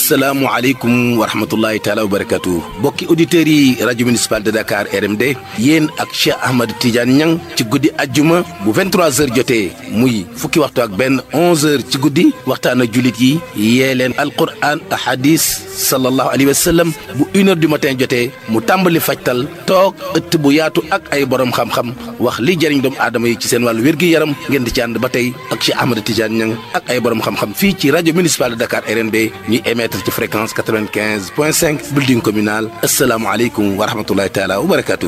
salaamualeykum wa rahmatullahi taala wa barakatu bokki auditeurs yi rajo municipal de Dakar RMD yéen ak Cheikh Ahmad Tidiane Niang ci guddi ajjuma bu 23h jotee muy fukki waxtu ak benn 11h ci guddi waxtaan ak jullit yi yee leen alquran ahadis sallallahu alayhi wa sallam bu une heure du matin jotee mu tàmbali fajtal toog ëtt bu yaatu ak ay borom xam-xam wax li jëriñ doomu aadama yi ci seen wàllu wér-gi-yaram ngeen di ci ànd ba tey ak Cheikh Ahmed Tidiane Niang ak ay borom xam-xam fii ci rajo municipal de Dakar RND ñuy émettre ci fréquence 95 point 5 building communal asalaamualeykum wa rahmatullahi taala wa barakaatu.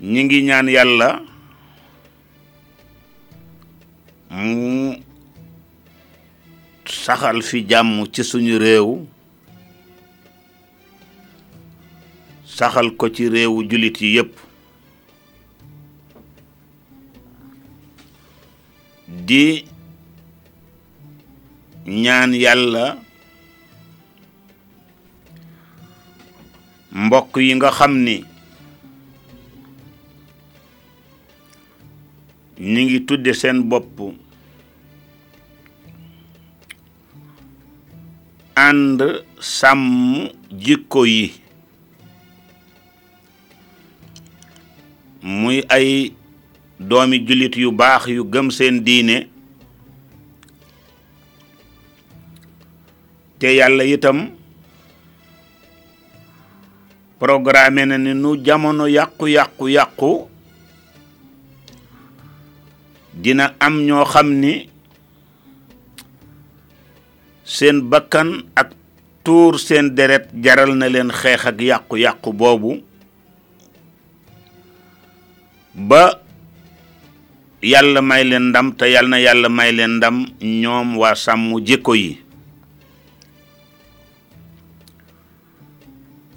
ñi ngi ñaan yàlla mu saxal fi jàmm ci suñu réew saxal ko ci réewu jullit yi yépp di ñaan yàlla mbokk yi nga xam ni ñi ngi tudde seen bopp ànd sàmm jikko yi muy ay doomi jullit yu baax yu gëm seen diine te yàlla itam programme na ni nu jamono yàqu-yàqu-yàqu dina am ñoo xam ni seen bakkan ak tuur seen deret jaral na leen xeex ak yàqu-yàqu boobu ba yàlla may leen ndam te yàlla na yàlla may leen ndam ñoom waa sàmm jikko yi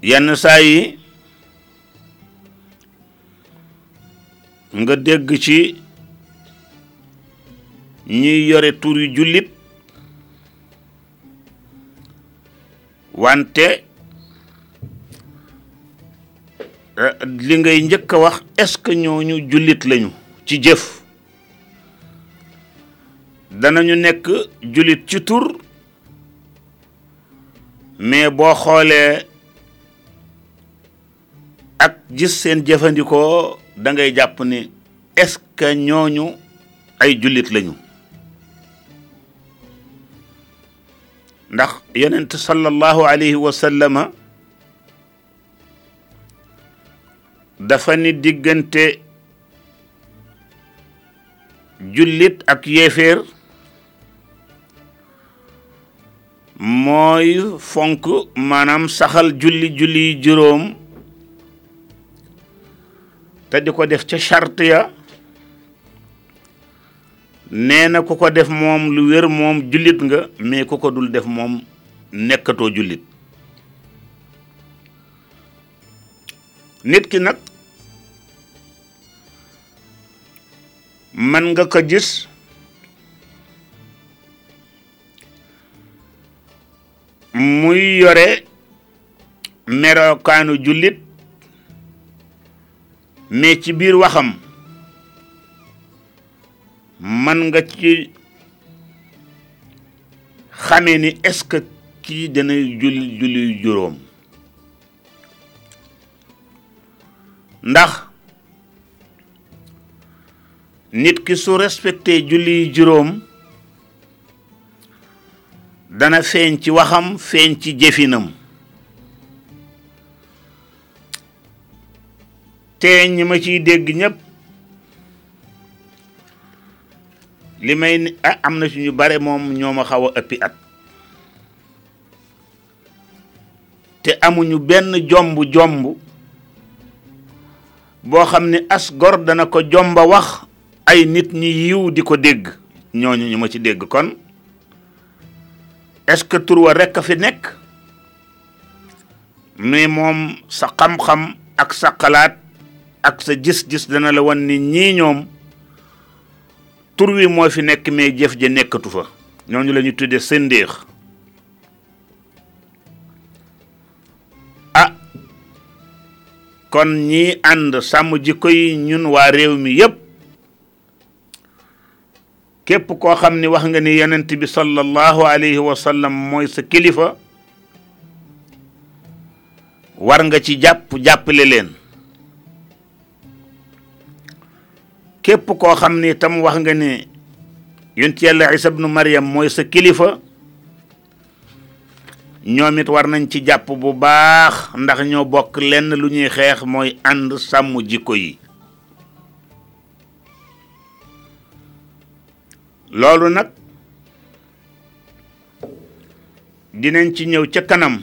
yenn saa yi nga dégg ci ñuy yore tur yu jullit wante eh, li ngay njëkk a wax est-ce que ñooñu jullit lañu ci jëf danañu nekk jullit ci tur mais boo xoolee ak gis seen jëfandikoo da ngay jàpp ni est-ce que ñooñu ay jullit lañu ndax yonent sallallahu alayhi wa sallama dafa ni diggante jullit ak yéeféer mooy fonk maanaam saxal julli julli juróom te di ko def ca charte ya nee na ku ko def moom lu wér moom jullit nga mais ku ko dul def moom nekkatoo jullit nit ki nag man nga ko gis muy yore merokaanu jullit mais ci biir waxam man nga ci xamee ni est-ce que kii dana julli julli juróom ndax nit ki su respecté julli juróom dana feeñ ci waxam feeñ ci jëfinam te ñi ma ciy dégg ñépp li may ni- ah am na ci ñu bare moom ñoo ma xaw a ëppi at te amuñu benn jomb jomb boo xam ne as gor dana ko jomba wax ay nit ñi yiw di ko dégg ñooñu ñu ma ci dégg kon est-ce que tur wa rekk a fi nekk mais moom sa xam-xam ak sa xalaat ak sa gis-gis dana la wan ni ñii ñoom tur wi moo fi nekk mais jëf ja nekkatu fa ñooñu la ñu tuddee sëndéex ah kon ñi ànd sàmm jikko yi ñun waa réew mi yépp képp koo xam ni wax nga ni yonent bi sallallahu alayhi wa sallam mooy sa kilifa war nga ci jàpp jàppale leen képp koo xam ni tam wax nga ni yonent yàlla isa ibnu mariam mooy sa kilifa ñoom it war nañ ci jàpp bu baax ndax ñoo bokk lenn lu ñuy xeex mooy ànd sàmm jikko yi loolu nag dinañ ci ñëw ca kanam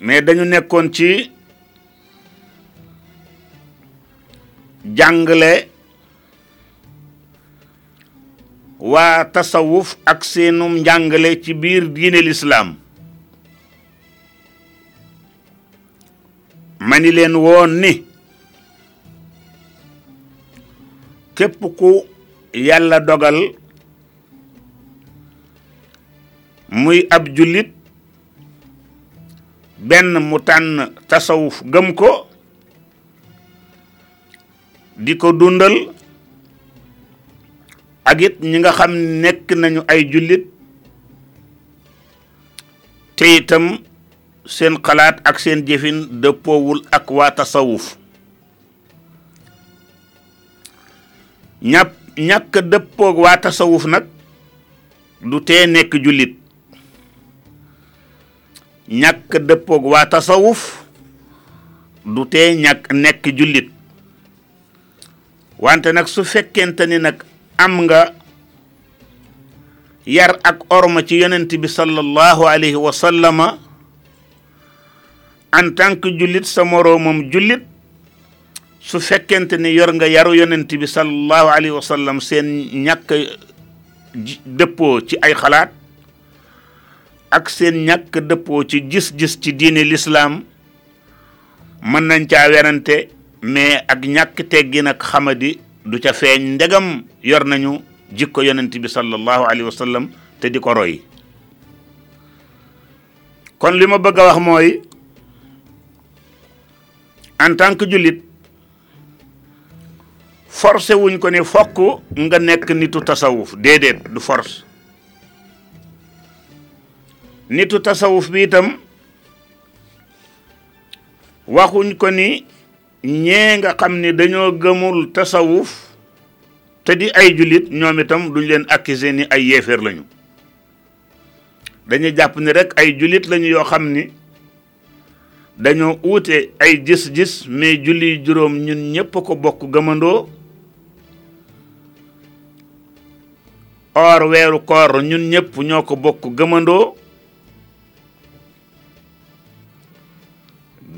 mais dañu nekkoon ci jàngale waa tasawuf ak seenum njàngale ci biir diine lislaam ma ni leen woon ni képp ku yàlla dogal muy ab jullit benn mu tànn tasawuf gëm ko di ko dundal ak it ñi nga xam nekk nañu ay jullit te itam seen xalaat ak seen jëfin dëppoowul ak waa tasawuf ñàpp ñàkk dëppoog waa tasawuf nag du tee nekk jullit ñàkk dëppoog waa tasawuf du tee ñàkk nekk jullit wante nag su fekkente ni nag am nga yar ak orma ci yonent bi sallallahu alayhi wa sallama en tant que jullit sa moroomam jullit su fekkente ni yor nga yaru yonent bi sallallahu alayhi wa sallam seen ñàkk dëppoo ci ay xalaat ak seen ñàkk dëppoo ci gis-gis ci diine lislaam mën nañ caa werante mais ak ñàkk teggi nag xamadi du ca feeñ ndegam yor nañu jikko yonent bi sallallahu alayhi wa sallam te di ko roy kon li ma bëgg a wax mooy en tant que jullit forcé wuñ ko ne fokk nga nekk nitu tasawuf déedéet du force nitu tasawuf bi itam waxuñ ko ni ñee nga xam ni dañoo gëmul tasawuf te di ay jullit ñoom itam duñ leen accuser ni ay yéeféer lañu dañuy jàpp ni rek ay jullit lañu yoo xam ni dañoo uute ay gis-gis mais julli juróom ñun ñépp ko bokk gëmandoo or weeru koor ñun ñépp ñoo ko bokk gëmandoo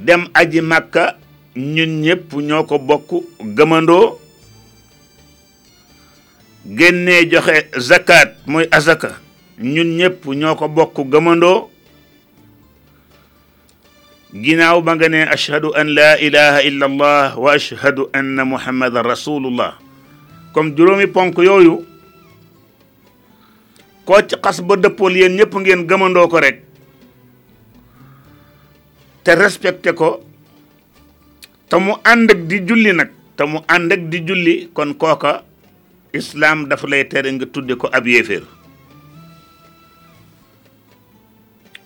dem aji màkka ñun ñépp ñoo ko bokk gëmandoo génnee joxe zakat mooy azaka ñun ñëpp ñoo ko bokk gëmandoo ginnaaw ba nga ne ashhadu an laa ilaha illa allah wa ashhadu anna muhammadan rasulullah comme juróomi ponk yooyu koo ci xas ba dëppool yéen ñëpp ngeen gëmandoo ko rek te respecté ko te mu ànd ak di julli nag te mu ànd ak di julli kon kooka islaam dafa lay tere nga tudde ko ab yéeféer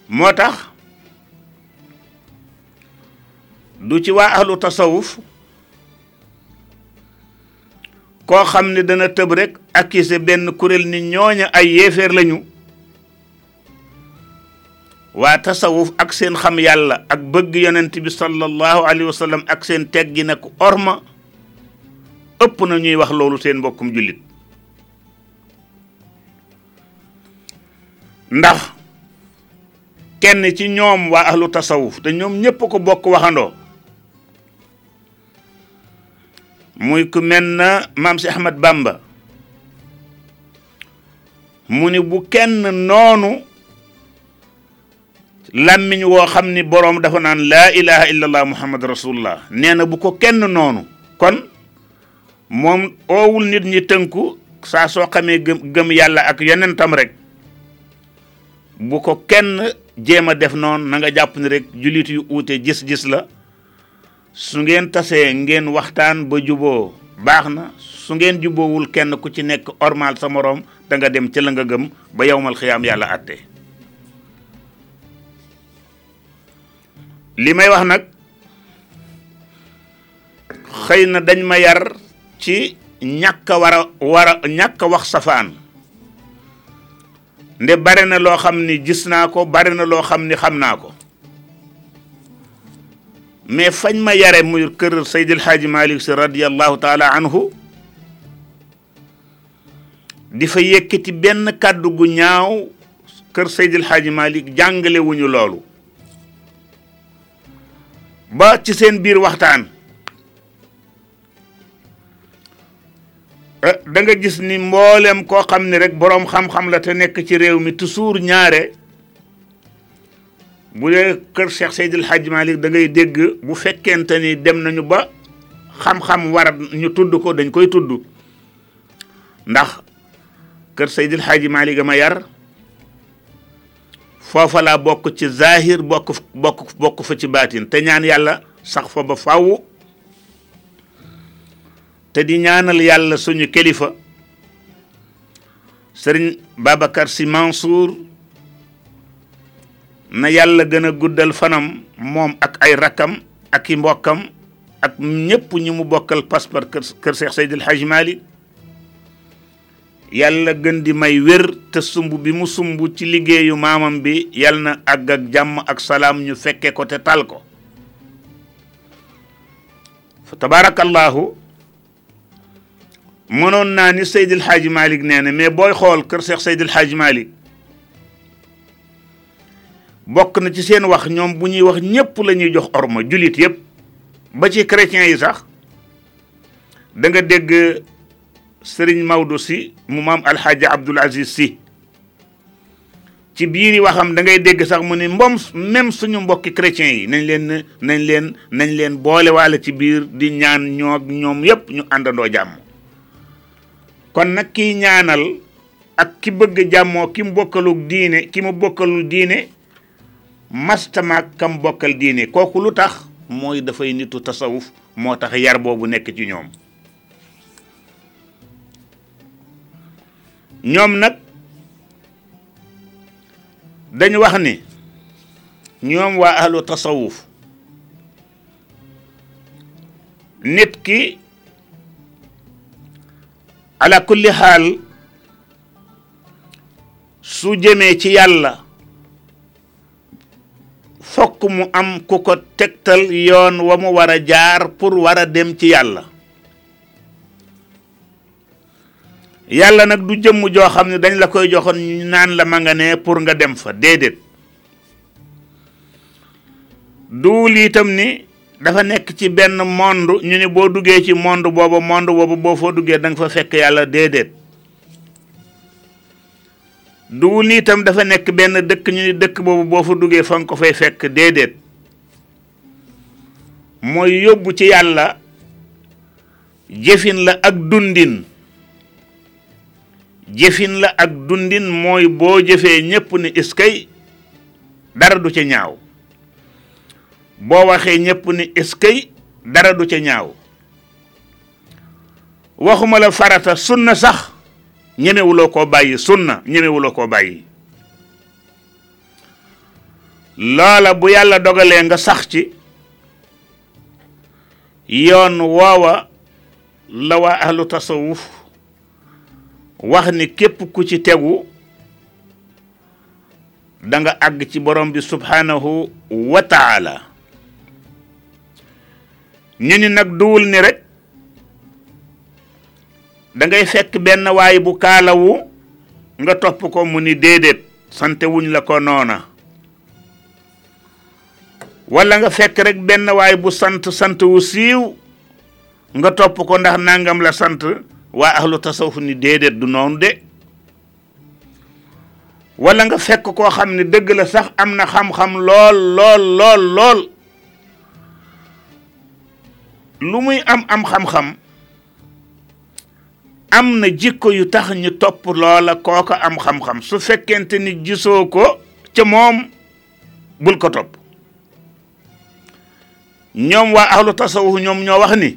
moo tax du ci waa ahlu tasawuf koo xam ne dana tëb rek accusé benn kuréel ni ñooña ay yéeféer lañu waa tasawuf ak seen xam yàlla ak bëgg yonent bi sallallahu alayhi wa sallam ak seen teggi nag orma ëpp na ñuy wax loolu seen mbokkum jullit ndax kenn ci ñoom waa ahlu tasawuf te ñoom ñépp ko bokk waxandoo muy ku mel na maam si Ahmad Bamba mu ni bu kenn noonu làmmiñ woo xam ni boroom dafa naan laa ilaha illa allah muhammad rasulullah nee na bu ko kenn noonu kon moom oowul nit ñi tënku saa soo xamee gëm gëm yàlla ak yonentam rek bu ko kenn jéem a def noonu na nga jàpp ni rek jullit yu uute gis-gis la su ngeen tasee ngeen waxtaan ba juboo baax na su ngeen juboowul kenn ku ci nekk ormal sa moroom da nga dem ca la nga gëm ba yowmal xiyaam yàlla àtte li may wax nag xëy na dañ ma yar ci ñàkk a war a war a ñàkk a wax safaan nde bare na loo xam ni gis naa ko bare na loo xam ni xam naa ko mais fañ ma yare muy kër Seydil Hadji Malick si radiyallahu taala anhu di fa yëkkati benn kàddu gu ñaaw kër Seydil Hadji Malick jàngale wuñu loolu ba ci seen biir waxtaan Eh, da nga gis ni mboolem koo xam ne rek boroom xam-xam la te nekk ci réew mi toujours ñaare bu dee kër Cheikh Seydil Hadj Malick da ngay dégg bu fekkente ni dem nañu ba xam-xam war ñu tudd ko dañ koy tudd ndax kër Seydil Hadj Malick ma yar foofa laa bokk ci zahir bokk bokk bokk fa ci baatin te ñaan yàlla sax fa ba fàww te di ñaanal yàlla suñu kilifa sëriñ Babacar Sy Mansour na yàlla gën a guddal fanam moom ak ay rakkam ak i mbokkam ak ñépp ñu mu bokkal pas par kër Seex Seydil Hajji Maalik yàlla gën di may wér te sumb bi mu sumb ci liggéeyu maamam bi yàlla na àgg ak jàmm ak salaam ñu fekke ko te tal ko fa tabaarakallaahu mënoon naa ni Seydil Hadji Malick nee na mais booy xool kër Seex Seydil Hadji Malick bokk na ci seen wax ñoom bu ñuy wax ñépp la ñuy jox orma jullit yépp ba ci chrétiens yi sax da nga dégg sëriñ Maodo si mu maam alxaaji Abdul Aziz si ci biiri waxam da ngay dégg sax mu ni mbom même suñu mbokki chrétiens yi nañ leen nañ leen nañ leen boole waale ci biir di ñaan ñoo ñoom yépp ñu àndandoo jàmm kon nag kiy ñaanal ak ki bëgg jàmmoo ki mu bokkalul diine ki mu bokkalul diine mastamaak kam bokkal diine kooku lu tax mooy dafay nitu tasawuf moo tax yar boobu nekk ci ñoom ñoom nag dañ wax ni ñoom waa ahlu tasawuf nit ki ala kulli xaal su jëmee ci yàlla fokk mu am ku ko tegtal yoon wa mu war a jaar pour war a dem ci yàlla yàlla nag du jëmm joo xam ne dañ la koy joxoon ñu naan la ma nga ne pour nga dem fa déedéet duul itam ni dafa nekk ci benn monde ñu ne boo duggee ci monde boobu monde boobu boo foo duggee da nga fa fekk yàlla déedéet duwul ni itam dafa nekk benn dëkk ñu ni dëkk boobu boo fa duggee fa nga ko fay fekk déedéet mooy yóbbu ci yàlla jëfin la ak dundin jëfin la ak dundin mooy boo jëfee ñépp ni iskay dara du ca ñaaw boo waxee ñépp ni iskay dara du ca ñaaw waxuma la farata sunna sax ñemewuloo koo bàyyi sunna ñemewuloo koo bàyyi loola bu yàlla dogalee nga sax ci yoon woowa la waa ahlu tasawuf wax ni képp ku ci tegu da nga àgg ci borom bi subhanahu wa taala ñu ni nag duwul ni rek da ngay fekk benn waay bu kaalawu nga topp ko mu ni déedéet sante wuñ la ko noona wala nga fekk rek benn waay bu sant sant wu siiw nga topp ko ndax nangam la sant waa ahlu tasawuf ni déedéet du noonu de wala nga fekk koo xam ne dëgg la sax am na xam-xam lool lool lool lool lu muy am am xam-xam am na jikko yu tax ñu topp loola kooka am xam-xam su fekkente ni gisoo ko ca moom bul ko topp ñoom waa ahlu tasawuf ñoom ñoo wax ni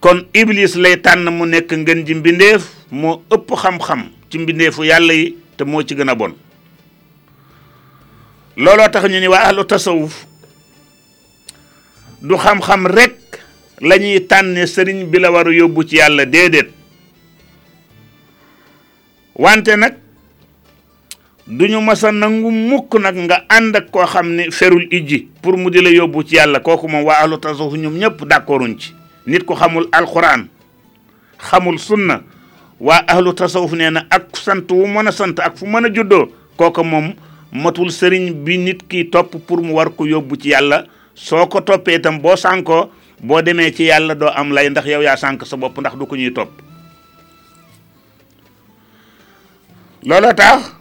kon iblis lay tànn mu nekk ngën ji mbindeef moo ëpp xam-xam ci mbindeefu yàlla yi te moo ci gën a bon looloo tax ñu ni waa ahlu tasawuf du xam-xam rek la ñuy tànne sëriñ bi la war a yóbbu ci yàlla déedéet wante nag duñu mas a nangu mukk nag nga ànd ak koo xam ne ferul ijji pour mu di la yóbbu ci yàlla kooku moom waa ahlu tasawuf ñoom ñëpp d'accorduñ ci nit ku xamul alquran xamul sunna waa ahlu tasawuf nee na ak sant wu mën a sant ak fu mën a juddoo kooku moom matul sëriñ bi nit ki topp pour mu war ko yóbbu ci yàlla soo ko toppee itam boo sànkoo boo demee ci yàlla doo am lay ndax yow yaa sànk sa bopp ndax du ko ñuy topp looloo tax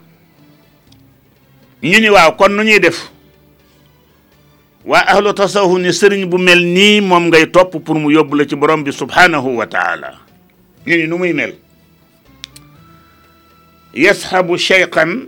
ñu ni waaw kon nu ñuy def waa ahlu tasawuf ni sëriñ bu mel nii moom ngay topp pour mu yóbbu la ci borom bi subhanahu wa taala ñu ni nu muy mel yashabu cheyqan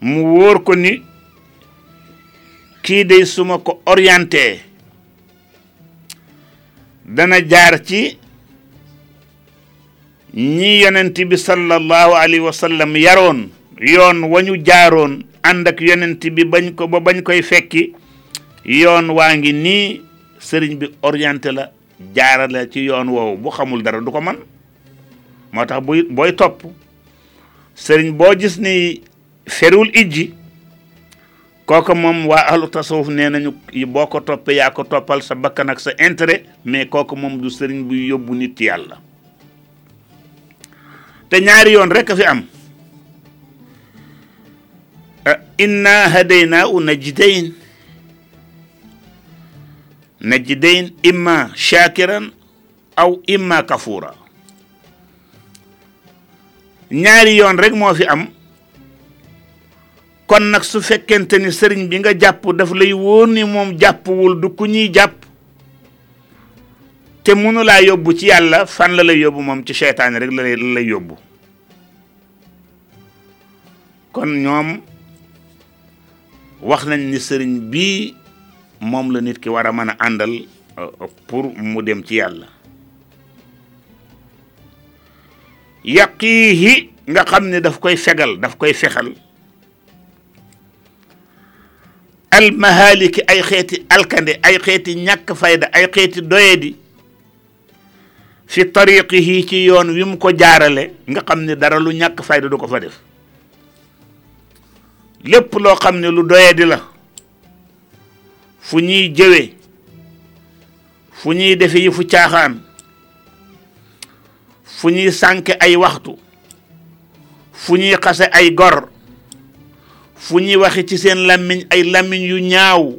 mu wóor ko ni kii day suma ko orienté dana jaar ci ñi yonent bi sallallahu alayhi wa sallam yaroon yoon wañu jaaroon ànd ak yonent bi bañ ko ba bañ koy fekki yoon waa ngi nii sëriñ bi orienté la jaarale ci yoon woowu bu xamul dara du ko man moo tax buy booy topp sëriñ boo gis ni ferul ijji kooka moom waa ahlu tasawuf nee nañu boo ko toppee yaa ko toppal sa bakkan ak sa intérêt mais kooka moom du sëriñ buy yóbbu nit ci yàlla te ñaari yoon rek a fi am inna hadayna u najdayn najdayn imma shakiran aw imma kafura ñaari yoon rek moo fi am kon nag su fekkente ni sëriñ bi nga jàpp daf lay wóor ni moom jàppwul du ku ñuy jàpp te mënu laa yóbbu ci yàlla fan la lay yóbbu moom ci seytaane rek la lay la lay yóbbu kon ñoom wax nañ ni sëriñ bii moom la nit ki war a mën a àndal euh, pour mu dem ci yàlla yaqiihi nga xam ne daf koy fegal daf koy fexal almahaliki ay xeeti alkande ay xeeti ñàkk fayda ay xeeti doyadi fi tariqihi ci yoon wi mu ko jaarale nga xam ne dara lu ñàkk fayda du ko fa def lépp loo xam ne lu doye di la fu ñuy jëwe fu ñuy defe yi fu caaxaan fu ñuy sànke ay waxtu fu ñuy xase ay gor fu ñuy waxe ci seen làmmiñ ay làmmiñ yu ñaaw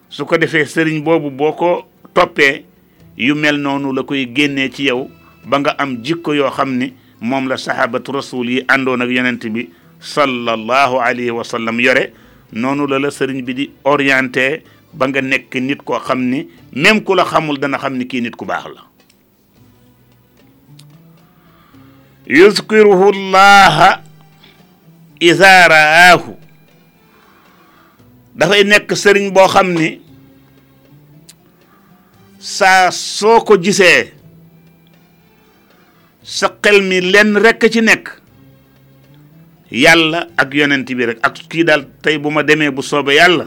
su ko defee sëriñ boobu boo ko toppee yu mel noonu la koy génnee ci yow ba nga am jikko yoo xam ni moom la sahabatu rasul yi àndoon ak yonent bi sallallahu alayhi wa sallam yore noonu la la sëriñ bi di orienté ba nga nekk nit koo xam ni même ku la xamul dana xam ni kii nit ku baax la yuzkiruhu llaha iza raahu dafay nekk sëriñ boo xam ni saa soo ko gisee sa xel mi lenn rekk ci nekk yàlla ak yonent bi rek ak kii daal tey bu ma demee bu soobee yàlla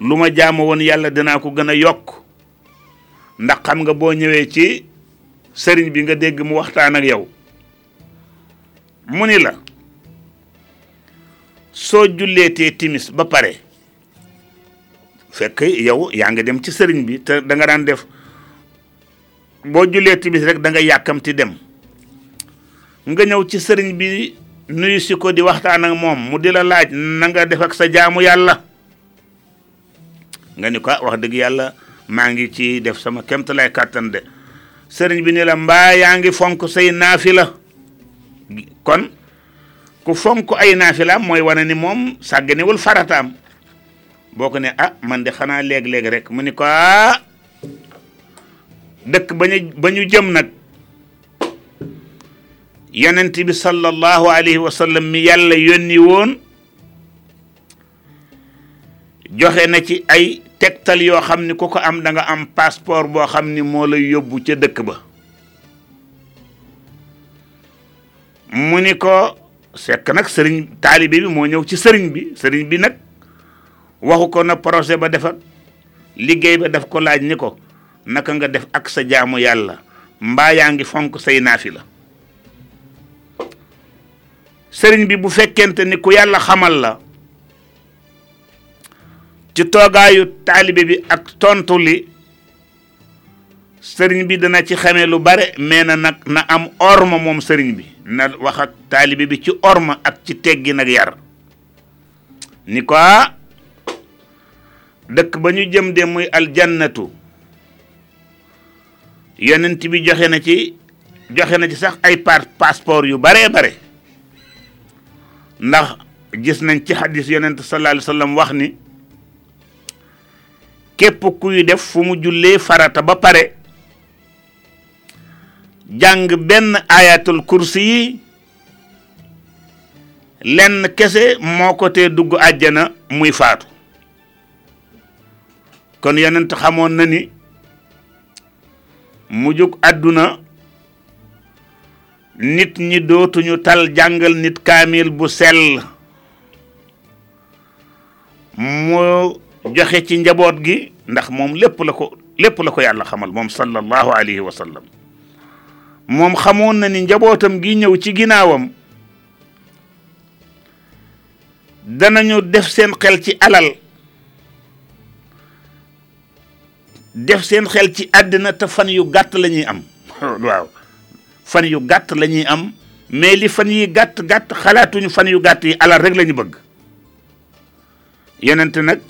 lu ma jaamu woon yàlla dinaa ko gën a yokk ndax xam nga boo ñëwee ci sëriñ bi nga dégg mu waxtaan ak yow mu ni la soo julleetee timis ba pare fekk yow yaa ngi dem ci sëriñ bi te da nga daan def boo jullee timis rek da nga yàkkamti dem nga ñëw ci sëriñ bi nuyu si ko di waxtaan ak moom mu di la laaj na nga def ak sa jaamu yàlla nga ni ko ah, wax dëgg yàlla maa ngi ci def sama kemtalaay kàttan de sëriñ bi ni la mbaa yaa ngi fonk say naafila kon ku fonk ay naafilaam mooy wane ni moom sàgganewul farataam boo ko ne ah man de xanaa léeg-léeg rek mu ni ko ah dëkk ba ñu ba ñu jëm nag yonent bi sallallahu alayhi wa sallam mi yàlla yónni woon joxe na ci ay tegtal yoo xam ni ku ko am da nga am passeport boo xam ni moo lay yóbbu ca dëkk ba mu ni ko sekk nag sëriñ taalibe bi moo ñëw ci sëriñ bi sëriñ bi nag waxu ko na projet ba defar liggéey ba daf ko laaj ni ko naka nga def ak sa jaamu yàlla mbaa yaa ngi fonk say naafi la sëriñ bi bu fekkente ni ku yàlla xamal la ci toogaayu taalibe bi ak tontu li sëriñ bi dana ci xamee lu bare mais na nag na am orma moom sëriñ bi na wax ak taalibe bi ci orma ak ci teggi nag yar ni ko ah, dëkk ba ñu jëm de muy aljannatu yonent bi joxe na ci joxe na ci sax ay par passeport yu baree bare ndax gis nañ ci xadis yonent sallallahu alayhi wa sallam wax ni képp kuy def fu mu jullee farata ba pare jàng benn ayatul kursi yi lenn kese moo ko tee dugg àjjana muy faatu kon yonent xamoon na ni mujug àdduna nit ñi dootuñu tal jàngal nit kaamil bu sell mu joxe ci njaboot gi ndax moom lépp la ko lépp la ko yàlla xamal moom sallallahu alayhi wa sallam moom xamoon na ni njabootam gi ñëw ci ginnaawam danañu def seen xel ci alal def seen xel ci àddina te fan yu gàtt la ñuy am waaw fan yu gàtt la ñuy am mais li fan yi gàtt gàtt xalaatuñu fan yu gàtt yi alal rek la ñu bëgg yonent nag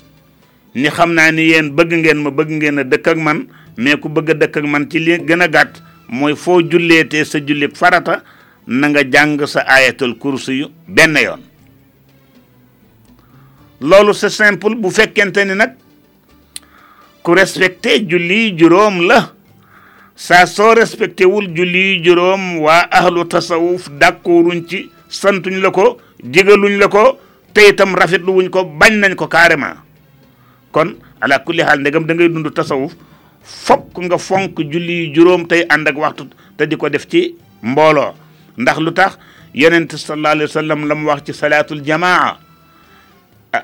ni xam naa ni yéen bëgg ngeen ma bëgg ngeen a dëkk ak man mais ku bëgg a dëkk ak man ci li gën a gàtt mooy foo julleetee sa julli farata na nga jàng sa ayatul kursi yu benn yoon loolu c'est simple bu fekkente ni nag ku respecté julli juróom la saa soo respecté wul julli juróom waa ahlu tasawuf d'accorduñ ci santuñ la ko digaluñ la ko te itam rafetlu wuñ ko bañ nañ ko carrément kon ala kulli xaal ndegam da ngay dund tasawuf fokk nga fonk julli juróom tey ànd ak waxtu te di ko def ci mbooloo ndax lu tax yonent sallallahu alayhi wa sallam la mu wax ci salaatul jamaa ah,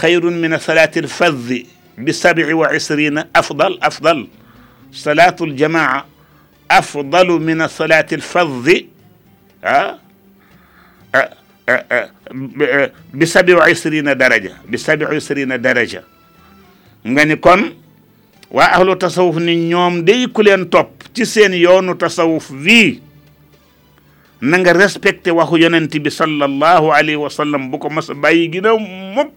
xayrun min salaatil faddi bi sabii wa isrina afdal afdal salaatul jamaa afdalu min asalaati alfaddi ah bi sabi wa isrina daraja bi sabi wa isrina daraja nga ni kon waa ahlu tasawuf ni ñoom day ku leen topp ci seen yoonu tasawuf wii na nga respecté waxu yonent bi sallallahu alayhi wa sallam bu ko mas a bàyyi gi na mukk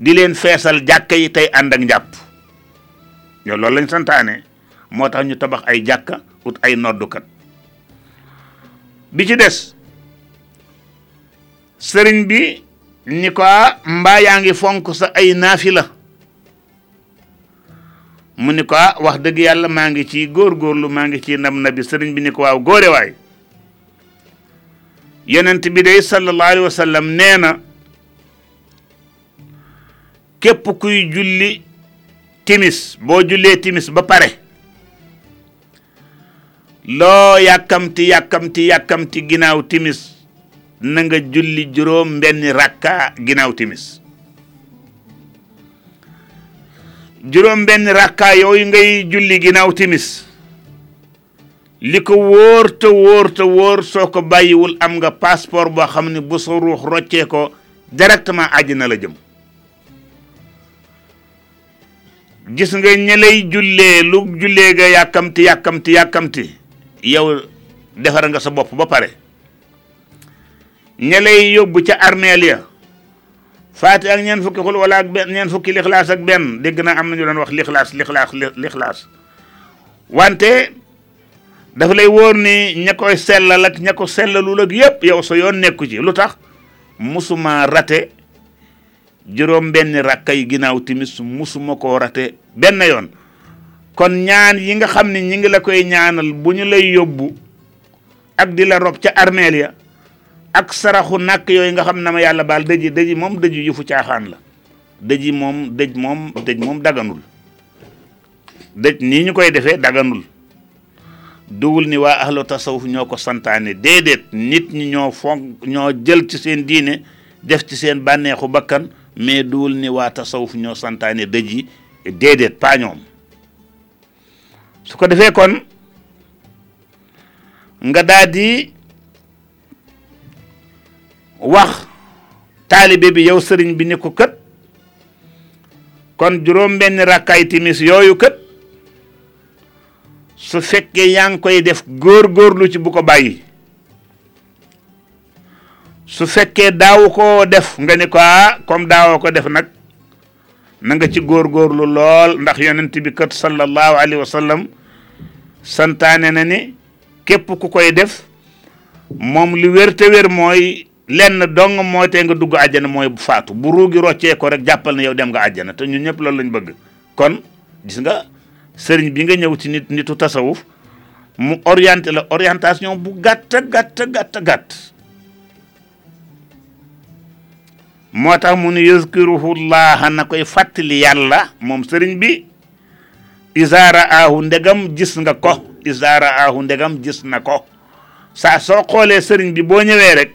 di leen feesal jàkka yi tey ànd ak njàpp ñoo loolu lañ santaane moo tax ñu tabax ay jàkka ut ay noddukat bi ci des sëriñ bi ni ko mbaa yaa ngi fonk sa ay naafila mu ni ko wax dëgg yàlla maa ngi ci góorgóorlu maa ngi ci nam na bi sëriñ bi ni ko waaw góore waay yonent bi day sallallahu alayhi wa sallam nee na képp kuy julli timis boo jullee timis ba pare loo yàkkamti yàkkamti yàkkamti ginnaaw timis na nga julli juróom benn rakka ginnaaw timis juróom benn rakka yooyu ngay julli ginnaaw timis li ko wóor te wóor te wóor soo ko bàyyiwul am nga passeport boo xam ne bu sa ruux roccee ko directement àjjana la jëm gis nga ña lay jullee lu jullee nga yàkkamti yàkkamti yàkkamti yow defar nga sa bopp ba pare ña lay yóbbu ca armeel ya faati ak ñeen fukki xul wala ak benn ñeen fukki lixlaas ak benn dégg naa am na ñu doon wax lixlaas lixlaas lixlaas wante dafa lay wóor ni ña koy sellal ak ña ko sellalul ak yépp yow sa yoon nekku ci lu tax musuma rate juróom benn rakka yi ginnaaw timis musuma koo rate benn yoon kon ñaan yi nga xam ne ñi ngi la koy ñaanal bu ñu lay yóbbu ak di la rob ca armeel ya ak saraxu nàkk yooyu nga xam na ma yàlla baal dëj yi dëj yi moom dëj yu fu caaxaan la dëj yi moom dëj moom dëj moom daganul dëj nii ñu koy defee daganul duwul ni waa ahlu tasawuf ñoo ko santaane déedéet nit ñi ñoo fonk ñoo jël ci seen diine def ci seen bànneexu bakkan mais duwul ni waa tasawuf ñoo santaane dëj yi déedéet pas ñoom su ko defee kon nga daal di wax taalibe bi yow sëriñ bi ni ko kët kon juróom benn rakkaay timis yooyu kët su fekkee yaa ngi koy def góor-góorlu ci bu ko bàyyi su fekkee daawu ko def nga ni ko ah comme daawoo ko def nag na nga ci góorgóorlu lool ndax yonent bi kat sallallahu alayhi wa sallam santaane na ni képp ku koy def moom li wér te wér mooy lenn dong moo tee nga dugg àjjana mooy bu faatu bu ruugi roccee ko rek jàppal na yow dem nga àjjana te ñun ñëpp loolu lañ bëgg kon gis nga sëriñ bi nga ñëw ci nit nitu tasawuf mu orienté la orientation bu gàtt gàtt gàtt gàtt moo tax mu ne yazkuruhu llaha na koy fàttali yàlla moom sëriñ bi isa raahu ndegam gis nga ko isa raahu ndegam gis na ko saa soo xoolee sëriñ bi boo ñëwee rek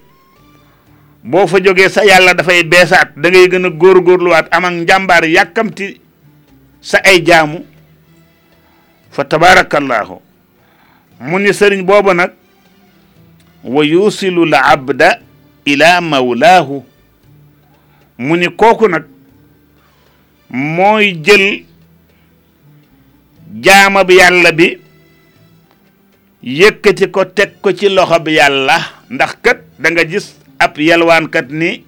boo fa jógee sa yàlla dafay beesaat da ngay gën a góorgóorluwaat am ak njàmbaar yàkkamti sa ay jaamu fa tabarakallahu mu ni sëriñ boobu nag wa yusilu l abda ila mawlaahu mu ni kooku nag mooy jël jaama bi yàlla bi yëkkati ko teg ko ci loxo bi yàlla ndax kat da nga gis ab yalwaankat ni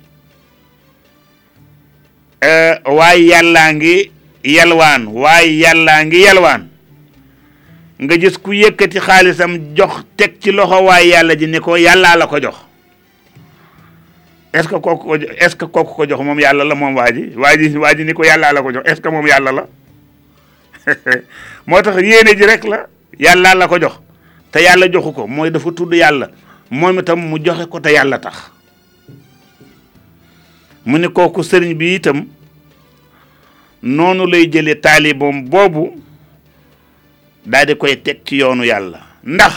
waaye yàllaa ngi yalwaan waaye yàllaa ngi yalwaan nga gis ku yëkkati xaalisam jox teg ci loxo waaye yàlla ji ni ko yàllaa la ko jox est-ce que kooku ko est-ce que kooku ko jox moom yàlla la moom waa ji waa ji waa ji ni ko yàllaa la ko jox est-ce que moom yàlla la moo tax yéene ji rek la yàllaa la ko jox te yàlla joxu ko mooy dafa tudd yàlla moom itam mu joxe ko te yàlla tax mu ne kooku sëriñ bi itam noonu lay jële taaliboom boobu daal di koy teg ci yoonu yàlla ndax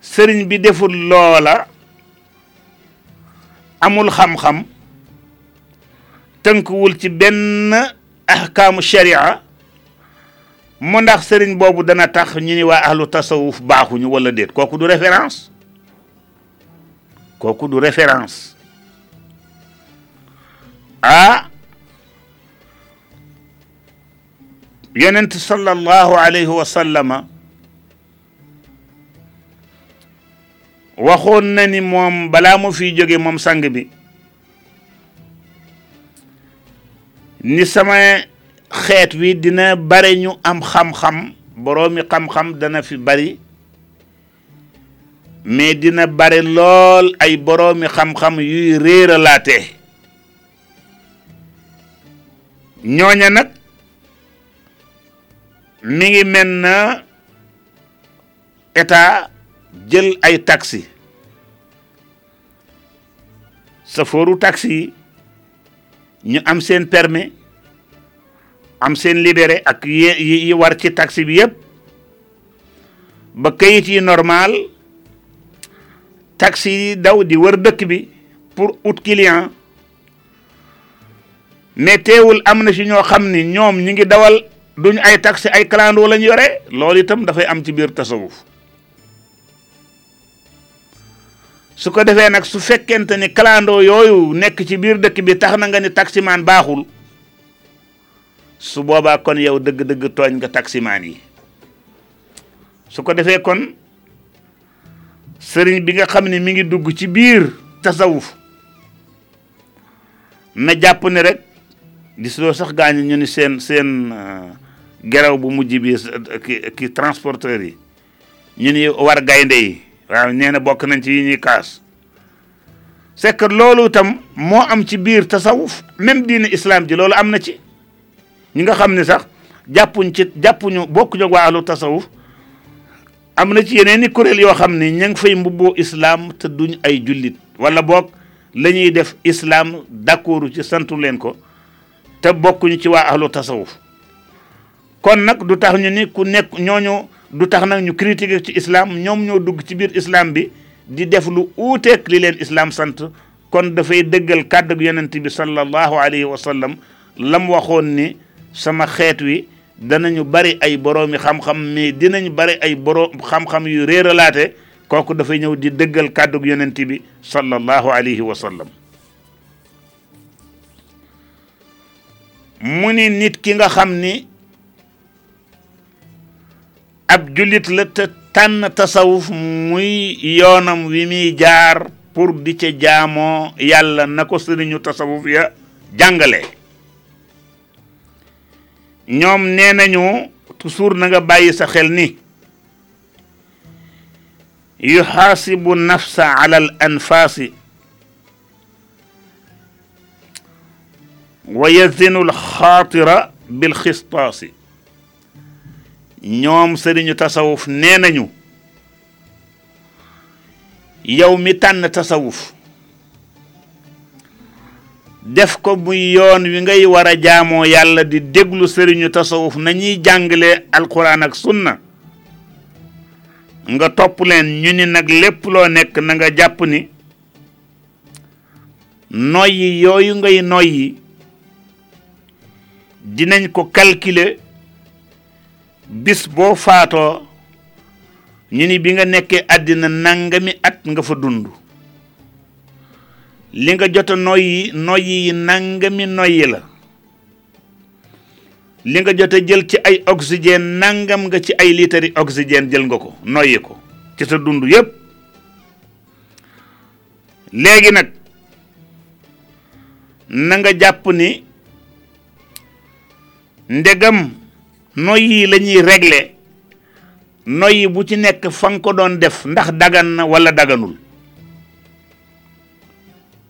sëriñ bi deful loola amul xam-xam tënkuwul ci benn ahkaamu sharia mu ndax sëriñ boobu dana tax ñu ni waa ahlu tasawuf baaxuñu wala déet kooku du référence kooku du référence ah yonent sallallahu alayhi wa sallama waxoon na ni moom balaa mu fiy jóge moom sang bi ni sama xeet wi dina bare ñu am xam-xam boroomi xam-xam dana fi bari mais dina bare lool ay boroomi xam-xam yuy réeralaate ñooña nag mi ngi mel na état jël ay taxi safooru taxi yi ñu am seen permis am seen libéré ak yi yi- yi war ci taxi bi yépp ba kayit yi normal taxi yi daw di wër dëkk bi pour ut client mais teewul am na si ñoo xam ni ñoom ñi ngi dawal duñ ay taxi ay clando lañ yore loolu itam dafay am ci biir tasawuf su ko defee nag su fekkente ni kalandoo yooyu nekk ci biir dëkk bi tax na nga ni taximaan baaxul su boobaa kon yow dëgg-dëgg tooñ nga taximaan yi su ko defee kon sëriñ bi nga xam ne mi ngi dugg ci biir tasawuf na jàpp ne rek gis loo sax gaañu ñu ni seen seen geraw bu mujj bi ki ki transporteur yi ñu ni war gaynde yi waaw nee na bokk nañ ci yi ñuy kaas c'est que loolu itam moo am ci biir tasawuf même diine islam ji loolu am na ci ñi nga xam ne sax jàppuñ ci jàppuñu bokkuñu ak waa ahlu tasawuf am na ci yeneen i kuréel yoo xam ne ña ngi fay mbubboo islam te duñ ay jullit wala boog la ñuy def islam d'accordu ci santu leen ko te bokkuñu ci waa ahlu tasawuf kon nag du tax ñu ni ku nekk ñooñu du tax nag ñu critiquer ci islam ñoom ñoo dugg ci biir islam bi di def lu uuteeg li leen islam sant kon dafay dëggal kàddu gu yonent bi sallallahu alayhi wa sallam lam waxoon ni sama xeet wi danañu bari ay boroomi xam-xam mais dinañ bari ay boroom xam-xam yu réeralaate kooku dafay ñëw di dëggal kàddu gu yonent bi sallallahu alayhi wa sallam mu ni nit ki nga xam ni ab jullit la te tànn tasawuf muy yoonam wi muy jaar pour di ca jaamoo yàlla na ko sëriñu tasawuf ya jàngale ñoom nee nañu toujours na nga bàyyi sa xel ni yuxaasibu nafsa ala al anfaasi wa yazinu alxaatira bil xistaasi ñoom sëriñu tasawuf nee nañu yow mi tànn tasawuf def ko muy yoon wi ngay war a jaamoo yàlla di déglu sëriñu tasawuf nañuy jàngale alquran ak sunna nga topp leen ñu ni nag lépp loo nekk na nga jàpp ni noyyi yooyu ngay noyyi dinañ ko calculer bis boo faatoo ñu ni bi nga nekkee àddina nangami at nga fa dund li nga jot a noyyi noyyi yi nangami noyyi la li nga jot a jël ci ay oxygène nangam nga ci ay liitari oxygène jël nga ko noyyi ko ci sa dund yépp léegi nag na nga jàpp ni ndegam noy yi la ñuy régler noy yi bu ci nekk fa nga ko doon def ndax dagan na wala daganul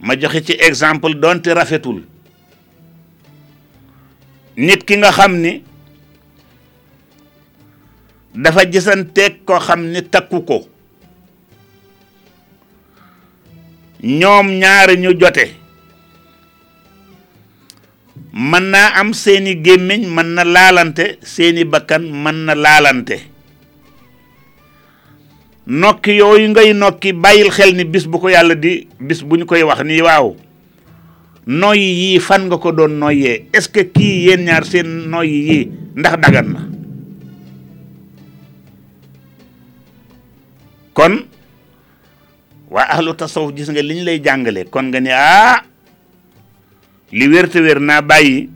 ma joxe ci exemple donte rafetul nit ki nga xam ni dafa gisanteeg koo xam ni takku ko ñoom ñaari ñu jote mën naa am seeni gémmiñ mën na laalante seeni bakkan mën na laalante nokki yooyu ngay nokki bàyyil xel ni bis bu ko yàlla di bis bu ñu koy wax nii waaw noyyi yii fan nga ko doon noyyee est-ce que kii yéen ñaar seen noyyi yii ndax dagan na kon waa ahlu tasawuf gis nga liñ lay jàngale kon nga ne ah li wér te wér naa bàyyi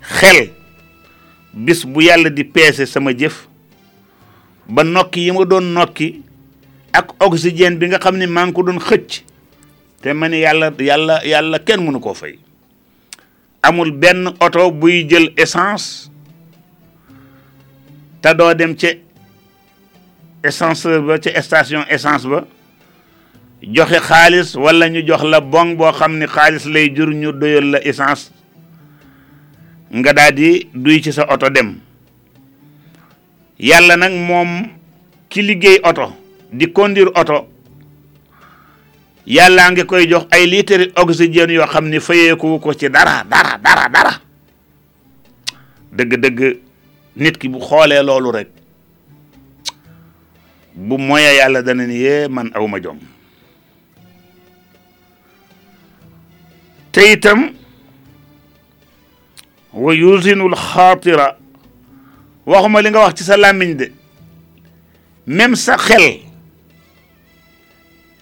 xel bis bu yàlla di peese sama jëf ba nokki yi ma doon nokki ak oxygène bi nga xam ne maa ngi ko doon xëcc te ma ne yàlla yàlla yàlla kenn mënu koo fay amul benn oto buy jël essence te doo dem ca essenceur ba ca station essence ba joxe xaalis wala ñu jox la bong boo xam ni xaalis lay jur ñu doyal la essence nga daal di duy ci sa oto dem yàlla nag moom ki liggéey oto di conduire oto yàllaa ngi koy jox ay litre oxygène yoo xam ni fayeeku ko ci dara dara dara dara dëgg-dëgg nit ki bu xoolee loolu rek bu moya yàlla dana ni yee man awma jom te itam wa yusinul xaatira waxuma li nga wax ci sa làmmiñ de même sa xel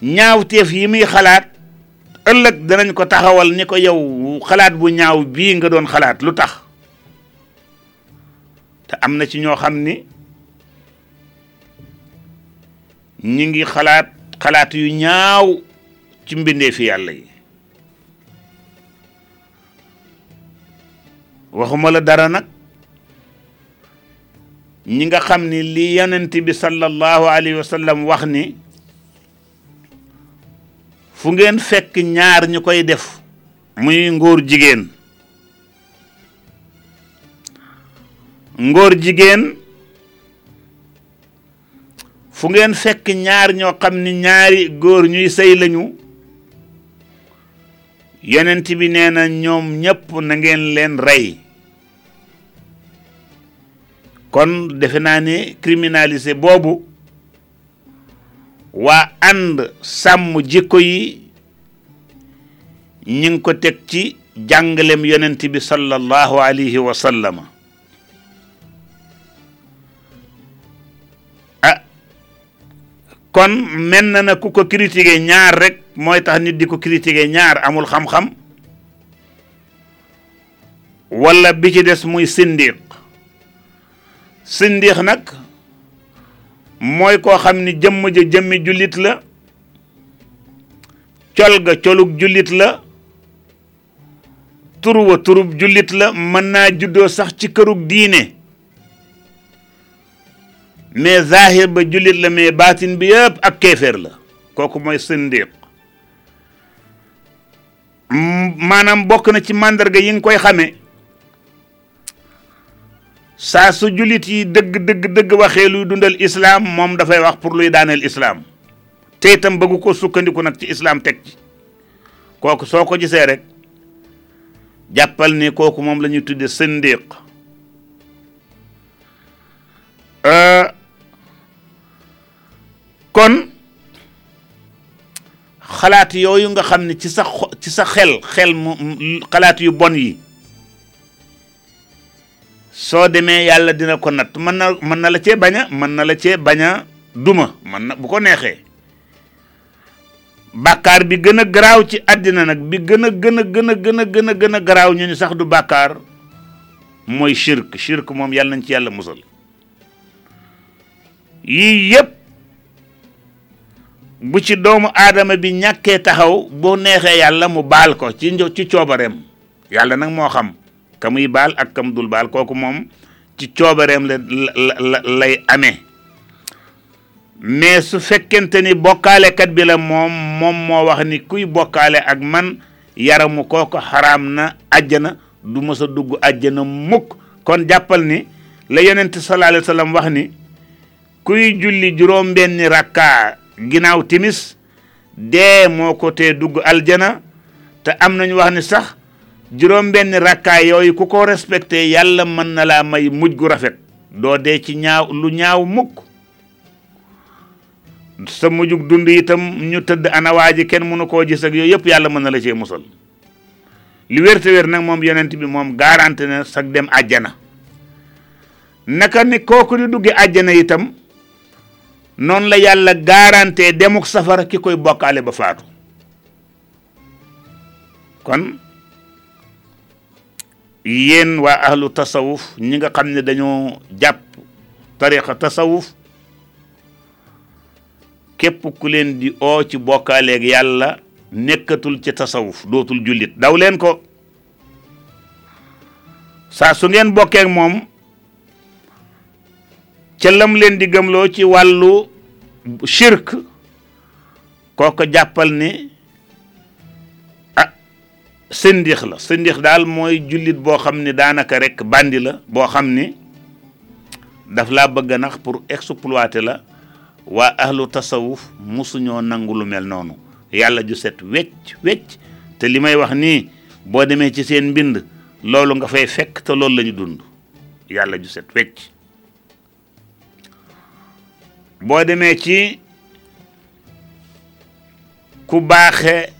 ñaawteef yi muy xalaat ëllëg danañ ko taxawal ni ko yow xalaat bu ñaaw bii nga doon xalaat lu tax te am na ci ñoo xam ni ñi ngi xalaat xalaat yu ñaaw ci mbindeefi yàlla yi waxuma la dara nag ñi nga xam ni li yonent bi sallallahu alayhi wa sallam wax ni fu ngeen fekk ñaar ñu koy def muy ngóor jigéen ngóor jigéen fu ngeen fekk ñaar ñoo xam ni ñaari góor ñuy sëy lañu yonent bi nee na ñoom ñépp na ngeen leen rey kon defe naa ne criminalisé boobu waa ànd sàmm jikko yi ñi ngi ko teg ci jàngalem yonent bi sallallahu alayhi wa sallama ah kon mel na na ku ko critiquer ñaar rek mooy tax nit di ko critiquer ñaar amul xam-xam wala bi ci des muy sindiq sindiq nag mooy koo xam ni jëmm ja jëmmi jullit la col ga colug jullit la turu wa turub jullit la mën naa juddoo sax ci kërug diine mais zahir ba jullit la mais baatin bi yëpp ak kéeféer la kooku mooy sindiq maanaam bokk na ci màndarga yi nga koy xamee saa su jullit yi dëgg dëgg dëgg waxee luy dundal islaam moom dafay wax pour luy daaneel islaam te itam bëgg ko sukkandiku nag ci islaam teg ci kooku soo ko gisee rek jàppal ni kooku moom la ñuy tudde sëndiq euh, kon xalaat yooyu nga xam ne ci sa ci sa xel xel mu xalaat yu bon yi soo demee yàlla dina ko natt mën na mën na la cee bañ a mën na la cee bañ a duma mën na bu ko neexee bàkkaar bi gën a garaaw ci àddina nag bi gën a gën a gën a gën a gën a gën a garaaw ñu ni sax du bàkkaar mooy shirk shirk moom yàlla nañ ci yàlla musal yii yépp bu ci doomu aadama bi ñàkkee taxaw bu neexee yàlla mu baal ko ci njo- ci coobareem yàlla nag moo xam ka muy baal ak kam dul baal kooku moom ci coobareem la la lay amee mais su fekkente ni bokkaalekat bi la moom moom moo wax ni kuy bokkaale ak man yaramu kooku xaraam na àjjana du mës a dugg àjjana mukk kon jàppal ni la yonent sallallahu alayhi wa sallam wax ni kuy julli juróom benni rakka ginnaaw timis dee moo ko tee dugg aljana te am nañu wax ni sax juróom benn rakkaa yooyu ku ko respecté yàlla mën na laa may mujj gu rafet doo dee ci ñaaw lu ñaaw mukk sa mujjug dund itam ñu tëdd anawaa ji kenn mënu koo gis ak yooyu yëpp yàlla mën na la cee musal li wér te wér nag moom yonent bi moom garanti na sag dem àjjana naka ni kooku di dugge àjjana itam noonu la yàlla garanté demuk safara ki koy bokkaale ba faatu kon yéen waa ahlu tasawuf ñi nga xam ne dañoo jàpp tariqa tasawuf képp ku leen di oo ci bokkaaleeg yàlla nekkatul ci tasawuf dootul jullit daw leen ko saa su ngeen bokkeeg moom ca lam leen di gëmloo ci wàllu shirk kooko jàppal ni ah sëndix la sëndix daal mooy jullit boo xam ni daanaka rek bandi la boo xam ni daf laa bëgg a nax pour exploiter la waa ahlu tasawuf musuñoo nangu lu mel noonu yàlla ju set wecc wecc te li may wax nii boo demee ci seen mbind loolu nga fay fekk te loolu la ñu dund yàlla ju set wecc boo demee ci ku baaxe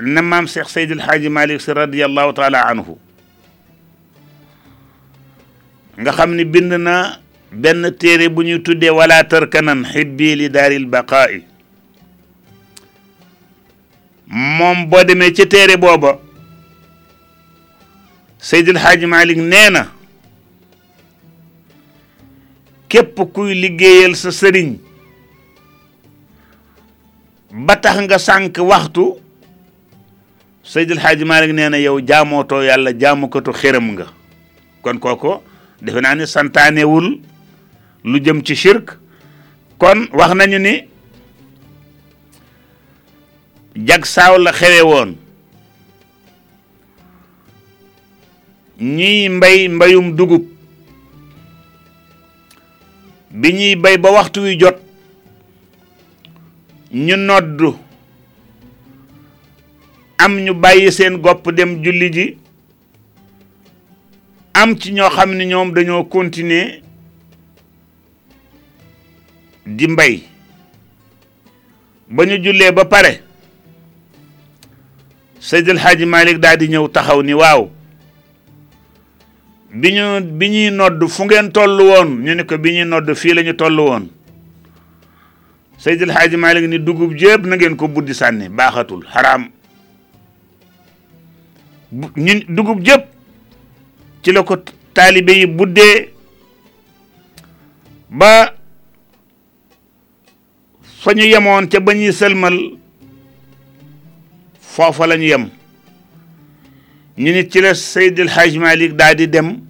na maam Cheikh Seydi El Hadji Malick Sy radiyallahu taala anhu nga xam ni bind na benn téere bu ñu tuddee wala tarkanan xibbi li daaril baqaa'i moom boo demee ca téere booba Seydil Hadji Malick nee na képp kuy liggéeyal sa sëriñ ba tax nga sànq waxtu Seydil Hadji Malick nee na yow jaamootoo yàlla jaamukatu xéram nga kon kooku defe naa ne santaanewul lu jëm ci shirk kon wax nañu ni jag saaw la xewe woon ñuy mbay mbayum dugub bi ñuy bay ba waxtu wi jot ñu noddu am ñu bàyyi seen gopp dem julli ji am ci ñoo xam ne ñoom dañoo continuer di mbay ba ñu jullee ba pare Seydi El Hadji Malick daal di ñëw taxaw ni waaw bi ñu bi ñuy nodd fu ngeen toll woon ñu ne ko bi ñuy nodd fii la ñu toll woon Seydi El Hadji Malick ni dugub jépp na ngeen ko buddi sànni baaxatul xaraam bu- ñu dugub jépp ci la ko taalibe yi buddee ba fa ñu yemoon ca ba ñuy sëlmal foofa la ñu yem ñu nit ci la Seydil Hajj Malik daal di dem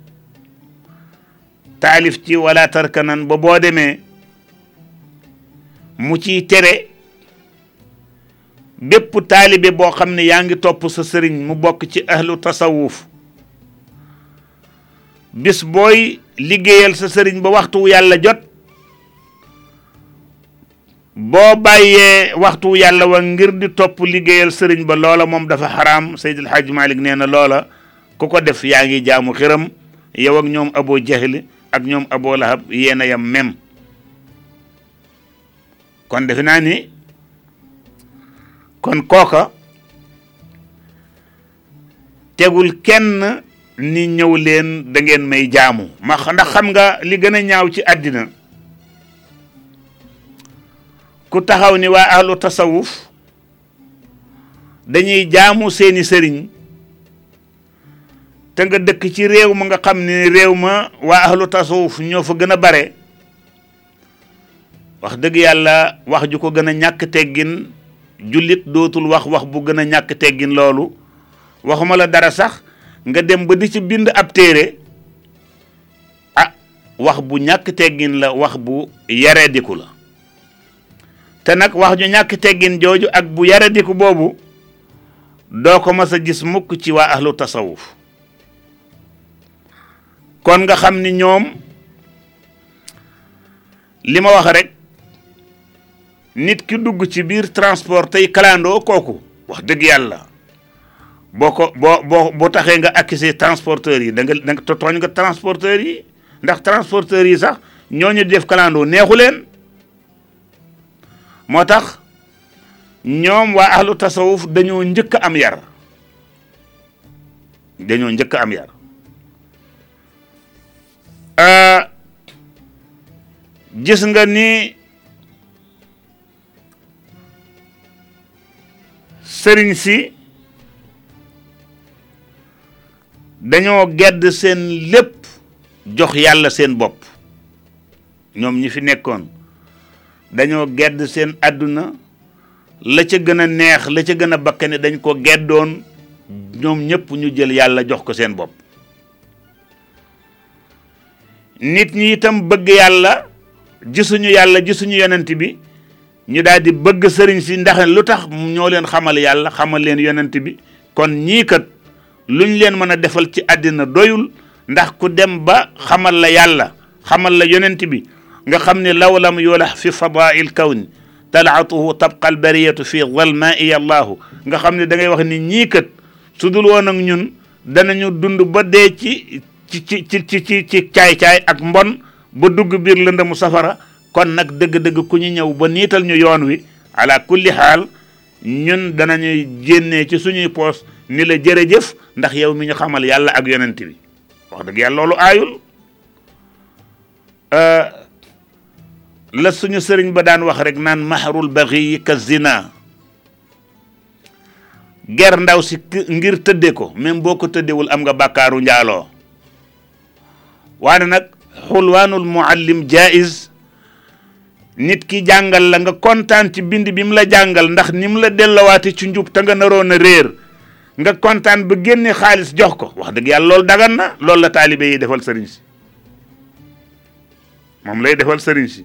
taalif ci wala tarkanan ba boo demee mu ciy tere bépp taalibe boo xam ne yaa ngi topp sa sëriñ mu bokk ci ahlu tasawuf bis booy liggéeyal sa sëriñ ba waxtu yàlla jot boo bàyyee waxtu yàlla wa ngir di topp liggéeyal sëriñ ba loola moom dafa xaraam Seydil Hadj Malick nee na loola ku ko def yaa ngi jaamu xiram yow ak ñoom Abu Jahli ak ñoom Abu Lahab yéen a yam même kon defe naa ni kon kooka tegul kenn ni ñëw leen da ngeen may jaamu ma ndax xam nga li gën a ñaaw ci àddina ku taxaw ni waa ahlu tasawuf dañuy jaamu seeni sëriñ te nga dëkk ci réew ma nga xam ni réew ma waa ahlu tasawuf ñoo fa gën a bare wax dëgg yàlla wax ju ko gën a ñàkk teggin jullit dootul wax wax bu gën a ñàkk teggin loolu waxuma la dara sax nga dem ba di ci bind ab téere ah wax bu ñàkk teggin la wax bu yarediku la te nag wax ju ñàkk teggin jooju ak bu yarediku boobu doo ko mas a gis mukk ci waa ahlu tasawuf kon nga xam ni ñoom li ma wax rek nit ki dugg ci biir transport tey kalandoo kooku wax dëgg yàlla boo ko boo boo boo taxee nga accusé transporteurs yi da nga da nga tooñ nga transporteurs yi ndax transporteurs yi sax ñooñu def kalandoo neexu leen moo tax ñoom waa ahlu tasawuf dañoo njëkk am yar dañoo njëkk am yar gis nga ni sëriñ si dañoo gedd seen lépp jox yàlla seen bopp ñoom ñi fi nekkoon dañoo gedd seen àdduna la ca gën a neex la ca gën a bakkane dañ ko geddoon ñoom ñëpp ñu jël yàlla jox ko seen bopp nit ñi itam bëgg yàlla gisuñu yàlla gisuñu yonent bi ñu daal di bëgg sëriñ si ndax lu tax ñoo leen xamal yàlla xamal leen yonent bi kon ñii kat luñ leen mën a defal ci àddina doyul ndax ku dem ba xamal la yàlla xamal la yonent bi nga xam ne law lam yulax fi fadail kawni talaatuhu tabqa albariyatu fi zalmaai allahu nga xam ne da ngay wax ni ñii kat su dul woon ak ñun danañu dund ba dee ci ci ci ci ci ci ci caay-caay ak mbon ba dugg biir lëndëmu safara kon nag dëgg-dëgg ku ñu ñëw ba niital ñu yoon wi ala kulli xaal ñun danañuy génnee ci suñuy poos ni la jërëjëf ndax yow mi ñu xamal yàlla ak yonent bi wax dëgg yàlla loolu aayul euh, la suñu sëriñ ba daan wax rek naan mahrul baxiyi ka zina ger ndaw si ki- ngir tëdde ko même boo ko tëddewul am nga bàkkaaru njaaloo waane nag xulwaanul muallim jaiz nit ki jàngal la nga kontaan ci bind bi mu la jàngal ndax ni mu la dellowaate ci njub te nga naroon a réer nga kontaan ba génne xaalis jox ko wax dëgg yàlla loolu dagan na loolu la taalibe yi defal sëriñ si moom lay defal sëriñ si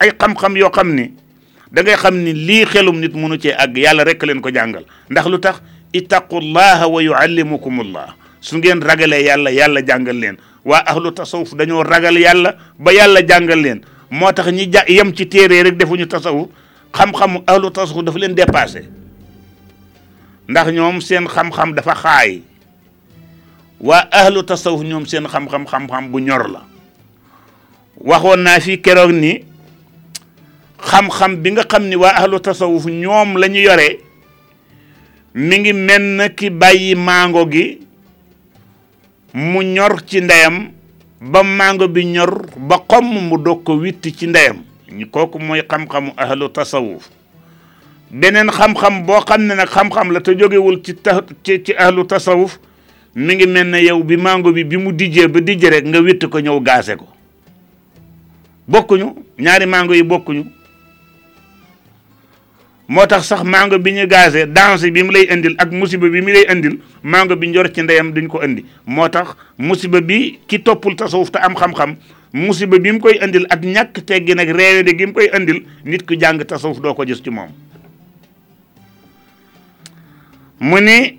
ay xam-xam yoo xam ni da ngay xam ni lii xelum nit mënu cee àgg yàlla rek leen ko jàngal ndax lu tax ittaqullaha wa yuallimukumullah su ngeen ragalee yàlla yàlla jàngal leen waa ahlu tasawuf dañoo ragal yàlla ba yàlla jàngal leen moo tax ñi ja yem ci téere rek defuñu tasawuf xam-xamu ahlu tasawuf dafa leen dépassé ndax ñoom seen xam-xam dafa xaay waa ahlu tasawuf ñoom seen xam-xam xam-xam bu ñor la waxoon naa fi keroog ni xam-xam bi nga xam ni waa ahlu tasawuf ñoom la ñu yore mi ngi mel na ki bàyyi mango gi mu ñor ci ndeyam ba mango bi ñor ba xomm mu doog ko witt ci ndeyam ñu kooku mooy xam-xamu ahlu tasawuf beneen xam-xam boo xam ne nag xam-xam la te jógewul ci ta ci ci ahlu tasawuf mi ngi mel ne yow bi mango bi bi mu dijjee ba dijje rek nga witt ko ñëw gaase ko bokkuñu ñaari mango yi bokkuñu moo tax sax mango bi ñu gaase danse bi mu lay indil ak musiba bi mu lay indil mango bi njor ci ndeyam duñ ko indi moo tax musiba bi ki toppul tasawuf te am xam-xam musiba bi mu koy indil ak ñàkk teggi nag réewe de gi mu koy indil nit ku jàng tasawuf doo ko gis ci moom mu ni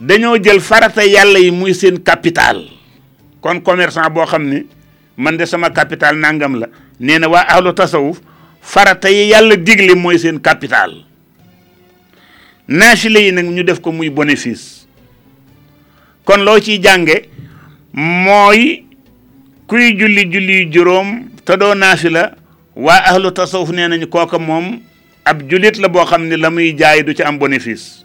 dañoo jël farata yàlla yi muy seen capital kon commerçant boo xam ni man de sama capital nangam la nee na waa ahlu tasawuf farata yi yàlla digle mooy seen capital naafile yi nag ñu def ko muy bénéfice kon loo ciy jànge mooy kuy julli julli juróom te doo naafila waa ahlu tasawuf nee nañu kooka moom ab jullit la boo xam ne la muy jaay du ci am bénéfice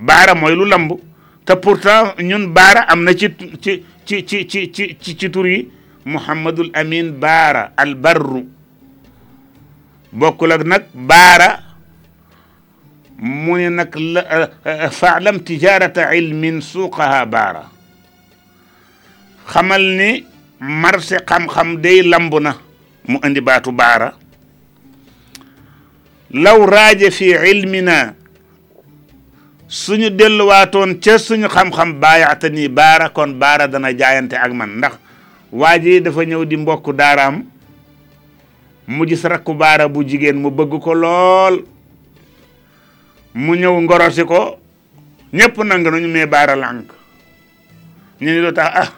baara mooy lu lamb te pourtant ñun baara am na ci ci ci ci ci ci ci ci tur yi Muhammadul Amin Baara al Barru bokkul ak nag baara mu ne nag la faalam tijarata ilmin suuqaha baara xamal ni marché xam-xam day lamb na mu indi baatu baara law raaje fi ilmina suñu delluwaatoon ca suñu xam-xam baayaata nii baara kon baara dana jaayante ak man ndax waa ji dafa ñëw di mbokk daaraam mu gis rakku baara bu jigéen mu bëgg ko lool mu ñëw ngorosi ko ñëpp nangu nañu mais baara lànk ñu ni lu tax ah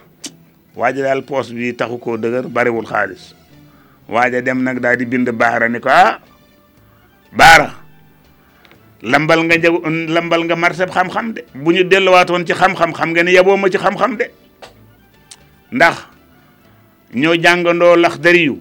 waaja daal poos bi taxu koo dëgër bariwul xaalis waaja dem nag daal di bind baara ni ko ah baara lambal nga jagu lambal nga marché xam-xam de bu ñu delluwaatoon ci xam-xam xam nga ni yaboo ma ci xam-xam de ndax ñoo jàngandoo lax dariyu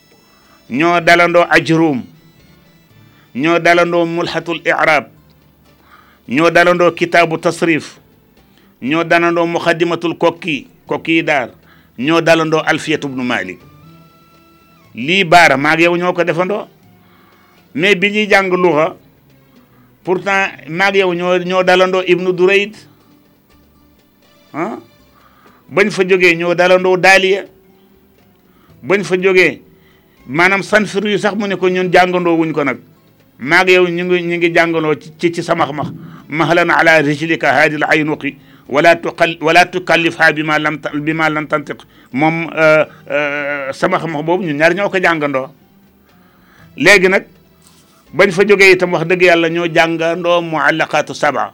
ñoo dalandoo ajruum ñoo dalandoo mulhatul i'rab ñoo dalandoo kitaabu tasrif ñoo dalandoo muqaddimatul kokki kokki daar ñoo dalandoo alfiyatu ibnu malik lii baara maag yow ñoo ko defandoo mais bi ñuy jàng luxa pourtant maag yow ñoo ñoo dalandoo ibnu durayd ah bañ fa jógee ñoo dalandoo daaliya bañ fa jógee maanaam san firu yu sax mu ne ko ñun jàngandoo wuñ ko nag maag yow ñu ngi ñu ngi jàngandoo ci ci samax max mahlan ala rijlika haadil aynuqi wala tuqal wala tukallifha bi ma lam bi ma lam tantiq moom euh, euh, sama xam-xam boobu ñun ñaar ñoo ko jàngandoo léegi nag bañ fa jógee itam wax dëgg yàlla ñoo jàngandoo muallaqaatu saba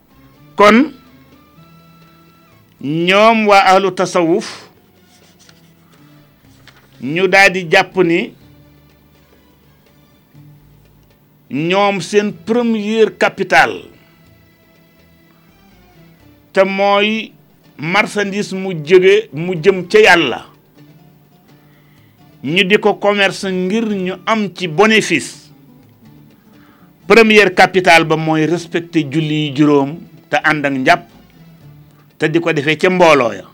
kon ñoom waa ahlu tasawuf ñu daal di jàpp ni ñoom seen première capitale te mooy marchandise mu jóge mu jëm ca yàlla ñu di ko commerce ngir ñu am ci bénéfice première capitale ba mooy respecté julli juróom te ànd ak njàpp te di ko defee ca mbooloo ya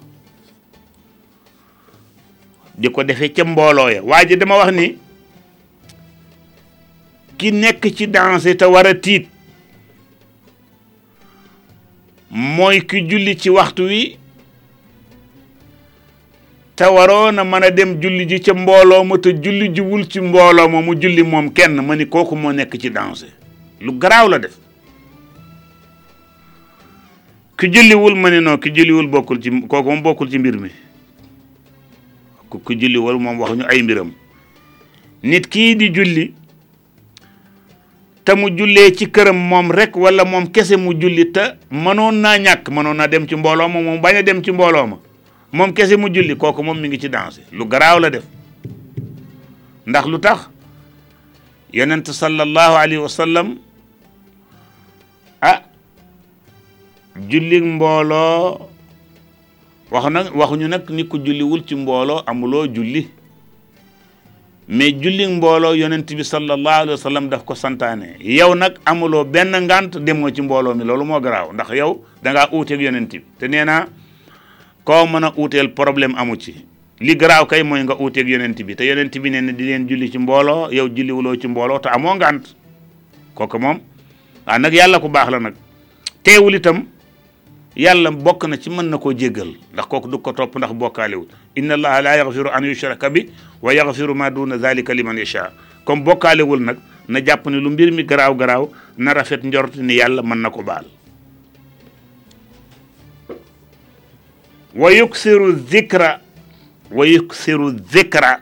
di ko defee ca mbooloo ya waa ji dama wax ni ki nekk ci danger te war a tiit mooy ki julli ci waxtu wi te waroon a mën a dem julli ji ca mbooloo ma te julli jiwul ci mbooloo ma mu julli moom kenn ma ni kooku moo nekk ci danger lu garaaw la def ki julliwul ma ni non ki julliwul bokkul ci kooku moom bokkul ci mbir mi ku ki julliwul moom waxuñu ay mbiram nit kii di julli te mu jullee ci këram moom rek wala moom kese mu julli te mënoon naa ñàkk mënoon naa dem ci mbooloo ma moom bañ a dem ci mbooloo ma moom kese mu julli kooku moom mi ngi ci danger lu garaaw la def ndax lu tax yonent sallallahu alayhi wa sallam ah julli mbooloo wax na waxuñu nag ni ku julliwul ci mbooloo amuloo julli mais julli mbooloo yonent bi sallallahu alayhi wa sallam daf ko santaane yow nag amuloo benn ngant demoo ci mbooloo mi loolu moo garaaw ndax yow da ngaa uuteeg yonent bi te nee naa koo mën a uuteel problème amu ci li garaaw kay mooy nga uuteeg yonent bi te yonent bi nee na di leen julli ci mbooloo yow julliwuloo ci mbooloo te amoo ngant kooku moom waaw nag yàlla ku baax la nag teewul itam yàlla bokk na ci mën na koo jéggal ndax kooku du ko topp ndax bokkaalewul inna allaha la yaxfiru an yushraka bi wa yaxfiru ma duna zalika liman yasha comme bokkaalewul nag na jàpp ne lu mbir mi garaaw garaaw na rafet njort ni yàlla mën na ko baal wa yuksiru zikra wa yuksiru zikra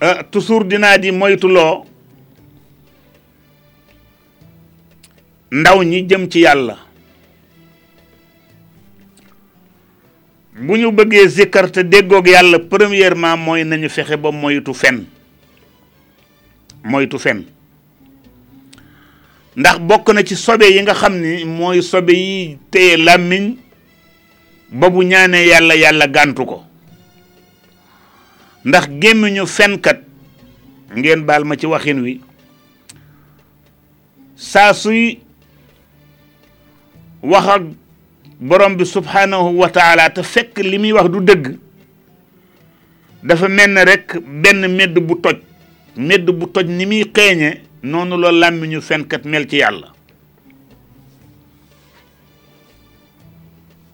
ah toujours dinaa di moytuloo ndaw ñi jëm ci yàlla bu ñu bëggee zikkar te déggoog yàlla premièrement mooy nañu fexe ba moytu fen moytu fen ndax bokk na ci sobe yi nga xam ni mooy sobe yi téye làmmiñ ba bu ñaanee yàlla yàlla gàntu ko ndax gémmiñu fenkat ngeen baal ma ci waxin wi saa suy wax ak borom bi subhanahu wa taala te fekk li muy wax du dëgg dafa mel ne rek benn medd bu toj medd bu toj ni muy xeeñe noonu la làmmiñu fenkat mel ci yàlla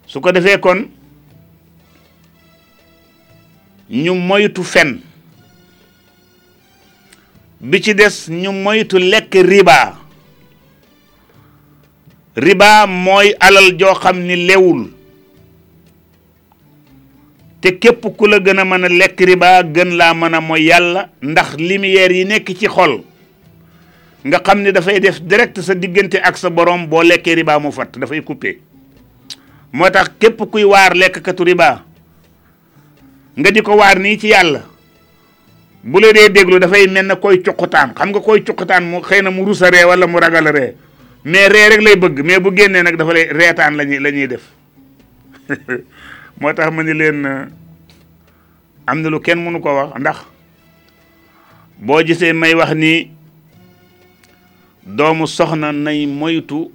su ko defee kon ñu moytu fen bi ci des ñu moytu lekk riba riba mooy alal joo xam ni lewul te képp ku la gën a mën a lekk riba gën laa mën a mooy yàlla ndax lumière yi nekk ci xol nga xam ne dafay def direct sa diggante ak sa borom boo lekkee riba mu fatt dafay coupé moo tax képp kuy waar lekkkatu riba nga di ko waar nii ci yàlla bu la dee déglu dafay mel na koy cuqutaan xam nga koy cuqutaan mu xëy na mu rus a ree wala mu ragal a ree mais ree rek lay bëgg mais bu génnee nag dafa lay reetaan lañuy la ñuy def moo tax ma ni leen am na lu kenn mënu ko wax ndax boo gisee may wax ni doomu soxna nay moytu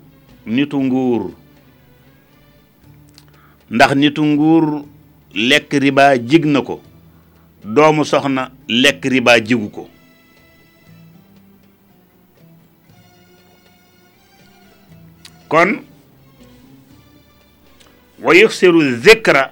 nitu nguur ndax nitu nguur lekk riba jig na ko doomu soxna lekk riba jigu ko kon wa yuxsiru zikra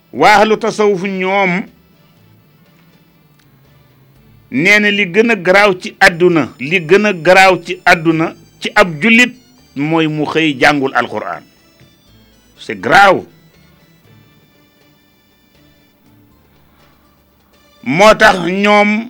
waax lu tasawuf ñoom nee na li gën a garaaw ci àdduna li gën a garaaw ci àdduna ci ab jullit mooy mu xëy jàngul alquran c'est grave moo tax ñoom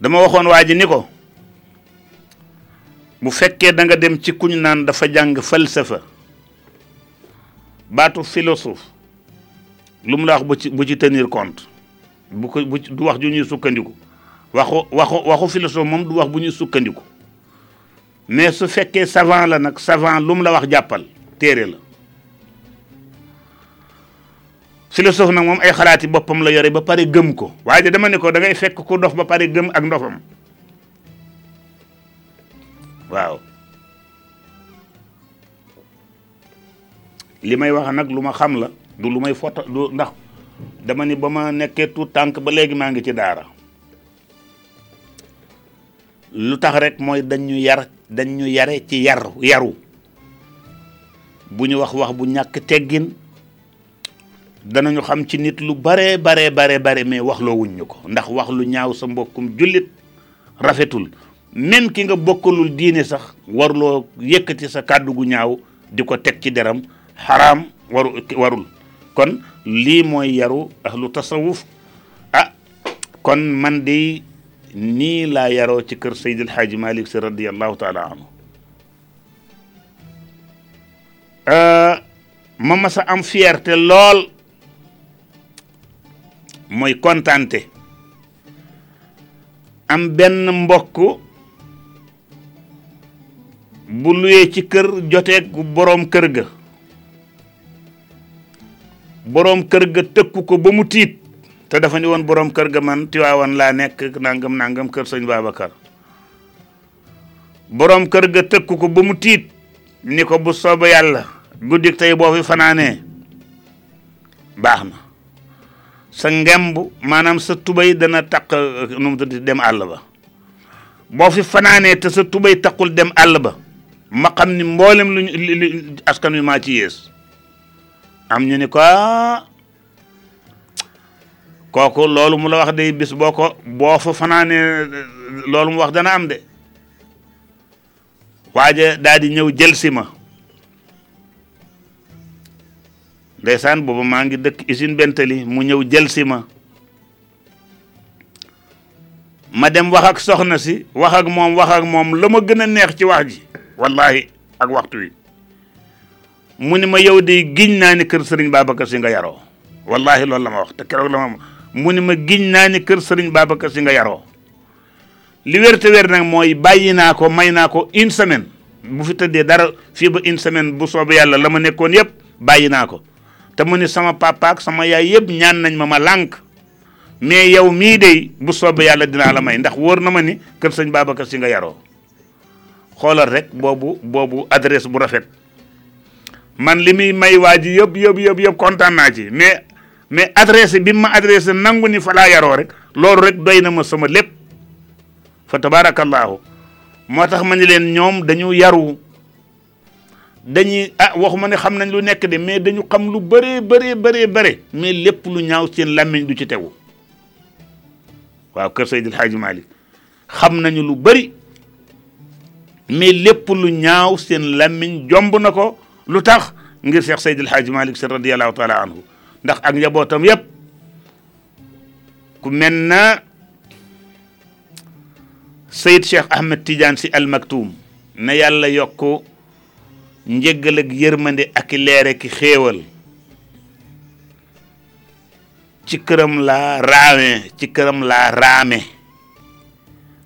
dama waxoon waa ji ni ko bu fekkee da nga dem ci kuñ naan dafa jàng falsafa baatu philosophe lu mu la wax bu ci bu ci tenir compte bu ko bu du wax ju ñuy sukkandiku waxu waxu waxu philosophe moom du wax bu ñuy sukkandiku mais su fekkee savant la nag savant lu mu la wax jàppal téere la philosophe nag moom ay xalaati boppam la yore ba pare gëm ko waaye de dama ne ko da ngay fekk ku dof ba pare gëm ak ndofam waaw li may wax nag lu ma xam la du lu may foto du ndax dama ni ba ma nekkee tout tànk ba léegi maa ngi ci daara lu tax rek mooy dañ ñu yar dañ ñu yare ci yar yaru bu ñu wax wax bu ñàkk teggin danañu xam ci nit lu bare bare bare bare mais wax loo wuñ ñu ko ndax wax lu ñaaw sa mbokkum jullit rafetul même ki nga bokkalul diine sax warloo yëkkati sa kàddu gu ñaaw di ko teg ci deram xaraam waru warul kon lii mooy yaru ahlu tasawuf kon man de nii laa yaroo ci kër Seydil Hadji Malick si radiyallahu taala anhu ma mas a am fierté lool mooy kontante am benn mbokk bu luyee ci kër joteeg boroom kër ga boroom kër ga tëkku ko ba mu tiit te dafa ni woon boroom kër ga man Tiwaawan laa nekk nangam nangam kër sëñ Babacar boroom kër ga tëkku ko ba mu tiit ni ko bu sooba yàlla guddik tey boo fi fanaanee baax na sa ngemb maanaam sa tubay dana taq nu mu tudd dem àll ba boo fi fanaanee te sa tubay takkul dem àll ba ma xam ni mboolem luñ li askan wi maa ci yées am ñu ni ko ah, kooku loolu mu la wax de bis boo ko boo fa fanaanee loolu mu wax dana am de waaja daal di ñëw jël si ma ndeysaan boobu maa ngi dëkk usine bentali mu ñëw jël si ma ma dem wax ak soxna si wax ak moom wax ak moom la ma gën a neex ci wax ji wallahi ak waxtu wi mu ni ma yow de giñ naa ni kër sëriñ Babacar si nga yaroo wallahi loolu la ma wax te keroog la ma mu ni ma giñ naa ni kër sëriñ Babacar si nga yaroo li wér te wér nag mooy bàyyi naa ko may naa ko une semaine bu fi tëddee dara fii ba une semaine bu soobee yàlla la ma nekkoon yëpp bàyyi naa ko te mu ne sama papa ak sama yaay yëpp ñaan nañ ma ma lànk mais yow mii de bu soobee yàlla dinaa la may ndax wóor na ma ni kër sëñ Babacar si nga yaroo xoolal rek boobu boobu adresse bu rafet man li muy may waa ji yëpp yëpp yëpp yëpp kontaan naa ci mais mais adresse bi ma adressé nangu ni fa laa yaroo rek loolu rek doy na ma sama lépp fa tabaarakallaahu moo tax ma ni leen ñoom dañu yaru dañuy ah waxuma ne xam nañ lu nekk de mais dañu xam lu bëree bëree bëree bëre mais lépp lu ñaaw seen làmmiñ du ci tegu waaw kër Seydil Hadji Malick xam nañu lu bari mais lépp lu ñaaw seen làmmiñ jomb na ko lu tax ngir Cheikh Seydil Hadji Malick Sy radiyallahu taala anhu ndax ak njabootam yépp ku mel na Seyd Cheikh Ahmed Tidiane Sy Al Maktoum na yàlla yokk njëggal ak yërmande ak leere ki xéewal ci këram laa raame ci këram laa raame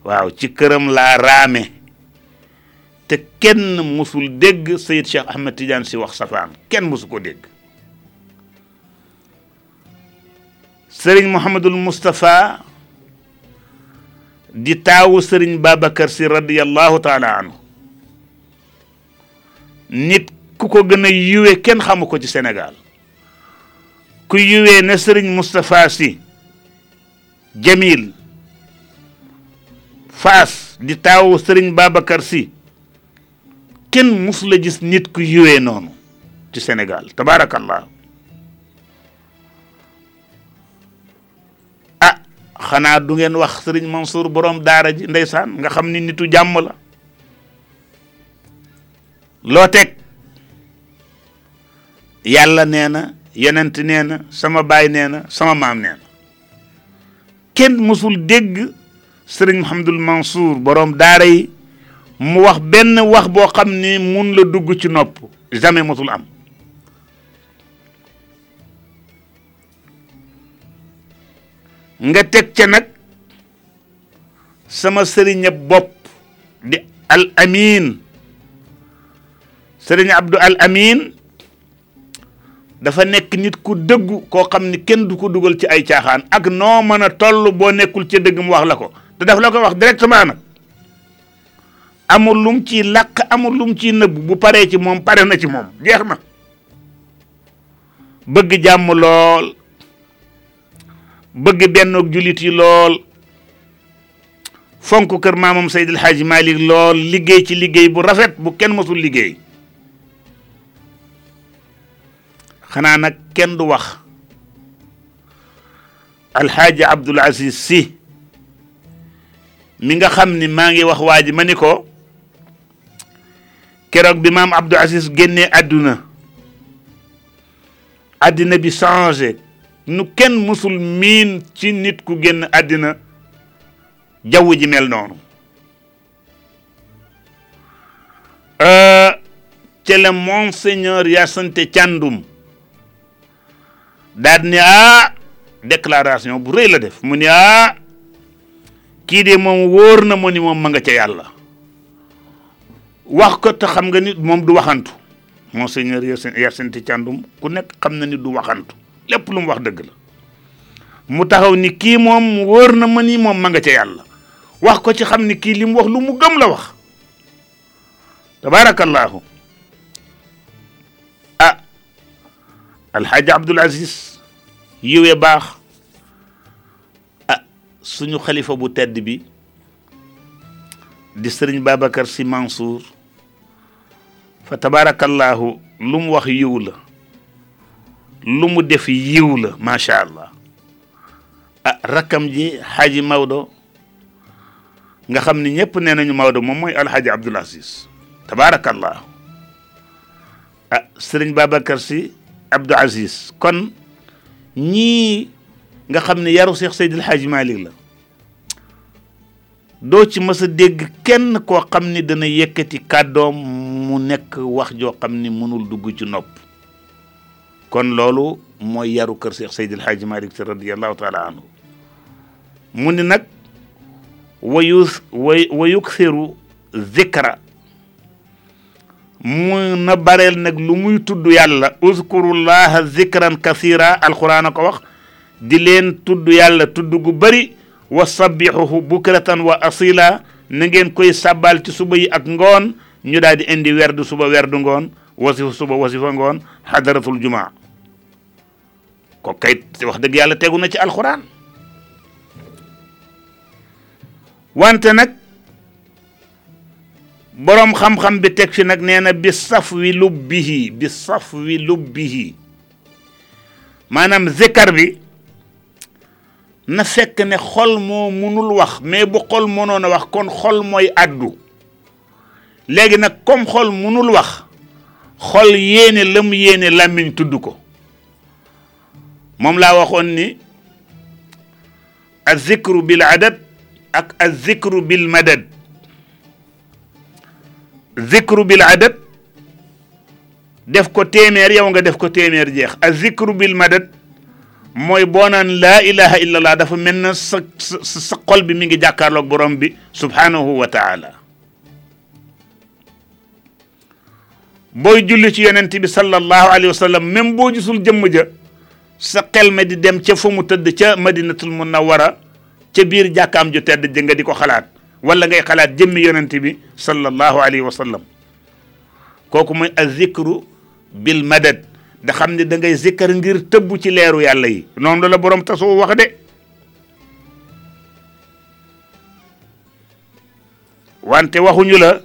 waaw ci këram laa raame te kenn musul dégg Seyid Cheikh Ahmed Tidiane si wax safaan kenn musu ko dégg sëriñ Mouhamadul Moustapha di taawu sëriñ Babacar si radiyallahu taala anhu nit ku ko gën a yiwe kenn xamu ko ci Sénégal ku yuwee na sëriñ Moustapha si Jamil Faas di taawu sëriñ Babacar si kenn mus la gis nit ku yuwee noonu ci Sénégal tabaarakallah ah xanaa du ngeen wax sëriñ Mansour borom daara ji ndeysaan nga xam ni nitu jàmm la loo teg yàlla nee na yonent nee na sama baay nee na sama maam nee na kenn mësul dégg sëriñ Mouhamadul Mansour borom daara yi mu wax benn wax boo xam ni mun la dugg ci nopp jamais mosul am nga teg ca nag sama sëriña bopp di al amin sëriñ abdu al amin dafa nekk nit ku dëggu koo xam ni kenn du ko dugal ci ay caaxaan ak noo mën a toll boo nekkul ci dëgg mu wax la ko te daf la ko wax directement nag amul lum ci làq amul lum ci nëbb bu paree ci moom pare na ci moom jeex na bëgg jàmm lool bëgg bennoog jullit yi lool fonk kër maamam Seydil Hadji Malick lool liggéey ci liggéey bu rafet bu kenn mosul liggéey xanaa nag kenn du wax alxaaji Abdul Aziz si mi nga xam ni maa ngi wax waa ji ma ni ko keroog bi maam Abdul Aziz génnee àdduna àddina bi changé nu kenn musul miin ci nit ku génn àddina jaww ji mel noonu euh, ca la monseigneur Hyacinthe Thiandoum daal ni ah déclaration bu rëy la def mu ni ah kii de moom wóor na ma ni moom ma nga ca yàlla wax ko te xam nga nit moom du waxantu monseigneur Hyacinthe Thiandoum ku nekk xam na ni du waxantu lépp lu mu wax dëgg la mu taxaw ni kii moom wóor na ma ni moom ma nga ca yàlla wax ko ci xam ni kii li mu wax lu mu gëm la wax tabaarakallaahu ah alxaaji Abdul Aziz yiwee baax ah suñu xalifa bu tedd bi di sëriñ Babacar Sy Mansour fa tabaarakallaahu lu mu wax yiw la lu mu def yiw la macha allah ah rakkam ji xaaji Maodo nga xam ni ñëpp nee nañu Maodo moom mooy alxaaji Abdul Aziz tabaarakallaahu ah sëriñ Babacar si Abdou Aziz kon ñii nga xam ne yaru Seex Seydil Haaji Malik la doo ci mës a dégg kenn koo xam ni dana yëkkati kàddoom mu nekk wax joo xam ni mënul dugg ci nopp kon loolu mooy yaru kër Seex Seydil Haaji Malik si radiyallahu taala anhu mu ni nag wayu wa yuksiru zikra mu na bareel nag lu muy tudd yàlla uzkurullaha zikran kasira alquran a ko wax di leen tudd yàlla tudd gu bëri wa sabbixuhu bukratan wa asila na ngeen koy sabbal ci suba yi ak ngoon ñu daal di indi werdu suba werdu ngoon wasifa suba wasifa ngoon xadaratul jumaa ko kay wax dëgg yàlla tegu na ci alquran wante nag boroom xam-xam bi teg ci nag nee na bi saf wi lubbihi bi saf wi lubbihi maanaam zikkar bi na fekk ne xol moo munul wax mais bu xol mënoon a wax kon xol mooy àddu léegi nag comme xol munul wax xol yéene la mu yéene làmmiñ tudd ko moom laa waxoon ni al zikru bil adad ak al zikru bil madad zikru bil adad def ko téeméer yow nga def ko téeméer jeex al zikru bil madad mooy boo naan laa ilaha illa allah dafa mel na sa sa sa xol bi mi ngi jàkkaarloog borom bi subhanahu wa taala booy julli ci yonent bi sallallahu alayhi wa sallam même boo gisul jëmm ja sa xel ma di dem ca fa mu tëdd ca madinatul munawwara ca biir jàkkaam ju tedd ji nga di ko xalaat wala ngay xalaat jëmmi yonent bi sallallahu alayhi wa sallam kooku mooy azikru bil madad da xam ne da ngay zikkar ngir tëbb ci leeru yàlla yi noonu la borom tasoo wax de wante waxuñu la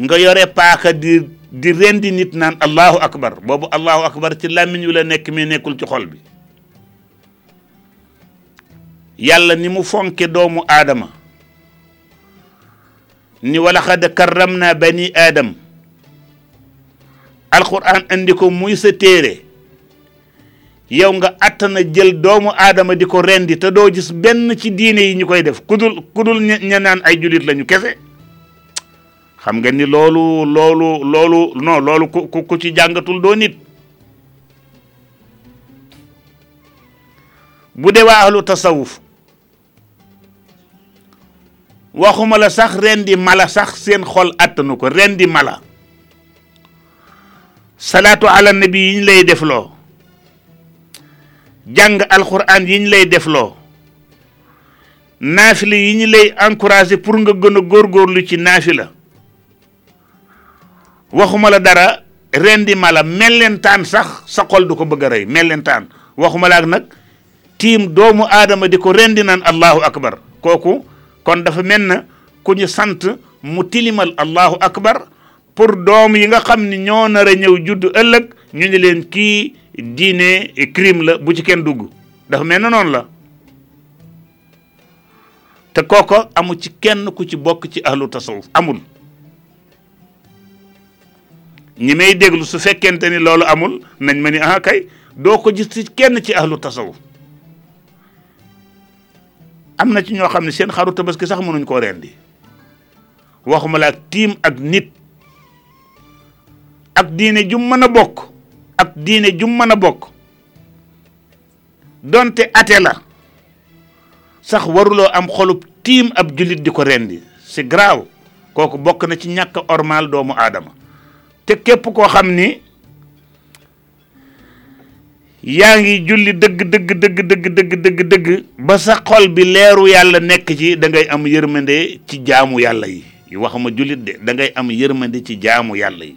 nga yore paaka di di rendi nit naan allahu akbar boobu allahu akbar ci làmmiñ wi la nekk mais nekkul ci xol bi yàlla ni mu fonke doomu aadama ni wala xad karram naa bani aadam alquran andi ko muy sa téere yow nga attana jël doomu aadama di ko rendi te doo gis benn ci diine yi ñu koy def kudul kudul ña naan ay julit lañu kese xam nga ni loolu loolu loolu non loolu ku ku ci jàngatul doo nit bu dee waa ahlu tasawuf waxuma la sax rendi mala sax seen xol attanu ko rendi mala salaatu ala nabi yi ñu lay defloo jàng alquran yi ñu lay defloo naafila yi ñu lay encouragé pour nga gën a góorgóorlu ci naafila waxuma la dara rendi mala mellentaan sax sa xol du ko bëgg a rey mellentaan waxuma la ak nag tiim doomu aadama di ko rendi naan allahu akbar kooku kon dafa mel na ku ñu sant mu tilimal allahu akbar pour doom yi nga xam ni ñoo nar a ñëw judd ëllëg ñu ni leen kii diine crime la bu ci kenn dugg dafa mel na noonu la te kooko amu ci kenn ku ci bokk ci ahlu tasawuf amul ñi may déglu su fekkente ni loolu amul nañ ma ni ah kay doo ko gis ci kenn ci ahlu tasawuf am na ci ñoo xam ne seen xaru tabaski sax mënuñ koo rendi waxuma la ak tiim ak nit ak diine ju mën a bokk ak diine ju mën a bokk donte ate la sax waruloo am xolub tiim ab jullit di ko rendi c'est grave kooku bokk na ci ñàkk ormal doomu aadama te képp koo xam ni yaa ngi julli dëgg dëgg dëgg dëgg dëgg dëgg dëgg ba sa xol bi leeru yàlla nekk ci da ngay am yërmande ci jaamu yàlla yi waxuma jullit de da ngay am yërmande ci jaamu yàlla yi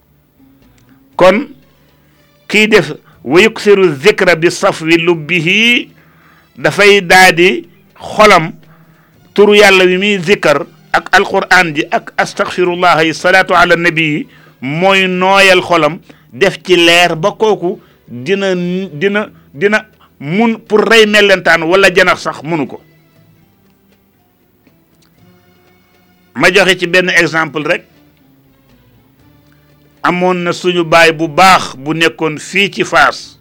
kon kiy def wa yuksiru zikra bi safwi lubbihi dafay daa di xolam turu yàlla wi muy zikkar ak alquran ji ak astaghfirullah yi salaatu ala nabi yi mooy nooyal xolam def ci leer ba kooku dina dina dina mun pour rey mellentaan wala janax sax munu ko ma joxe ci benn exemple rek amoon na suñu baay bu baax bu nekkoon fii ci Faas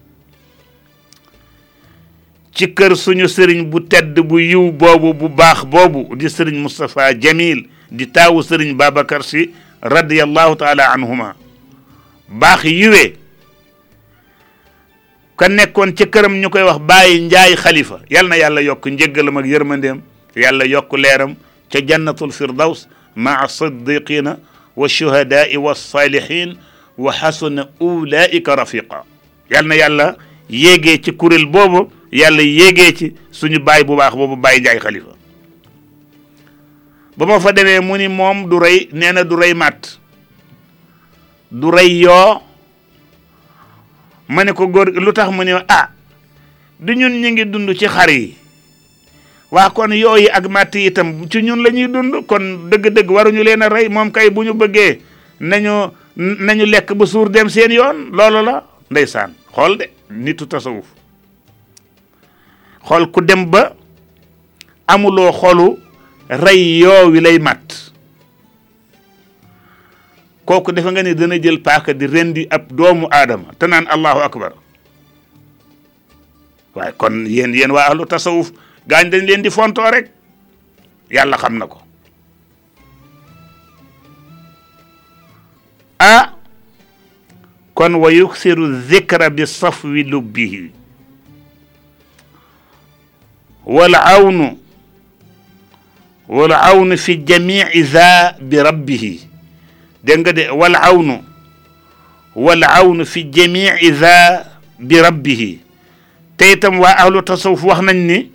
ci kër suñu sëriñ bu tedd bu yiw boobu bu baax boobu di sëriñ Moustapha Jamil di taawu sëriñ Babacar si radiyallahu taala anhuma baax yiwee ka nekkoon ca këram ñu koy wax bàyyi njaay xalifa yal na yàlla yokk njëggalam ak yërmandeem yàlla yokk leeram ca jannatul firdaws maa siddiqina wa shuhadaai wa salihin wa xasuna ulaika rafiqa yal na yàlla yéegee ci kuréel boobu yàlla yéegee ci suñu baay bu baax boobu bàyyi njaay xalifa ba ma fa demee mu ni moom du rey nee na du rey màtt du rey yoo ma ne ko góor lu tax mu ne ah du ñun ñu ngi dund ci xar yi waa kon yooyu ak màtt yi itam ci ñun la ñuy dund kon dëgg-dëgg waruñu leen a rey moom kay bu ñu bëggee nañu nañu lekk ba suur dem seen yoon loolu la ndeysaan xool de nitu tasawuf xool ku dem ba amuloo xolu rey yoo wi lay màtt kooku defe nga ne dana jël paaka di rendi ab doomu aadama te naan allahu akbar waaye kon yéen yéen waa ahlu tasawuf gaañ dañ leen di fontoo rek yàlla xam na ko ah kon wa yuksiru zikra bi safwi lubbihi wal awnu wal awnu fi jamii za bi rabbihi dégg nga de wal awnu wal awnu fi jamii za bi rabbihi te itam waa ahlu tasawuf wax nañ ni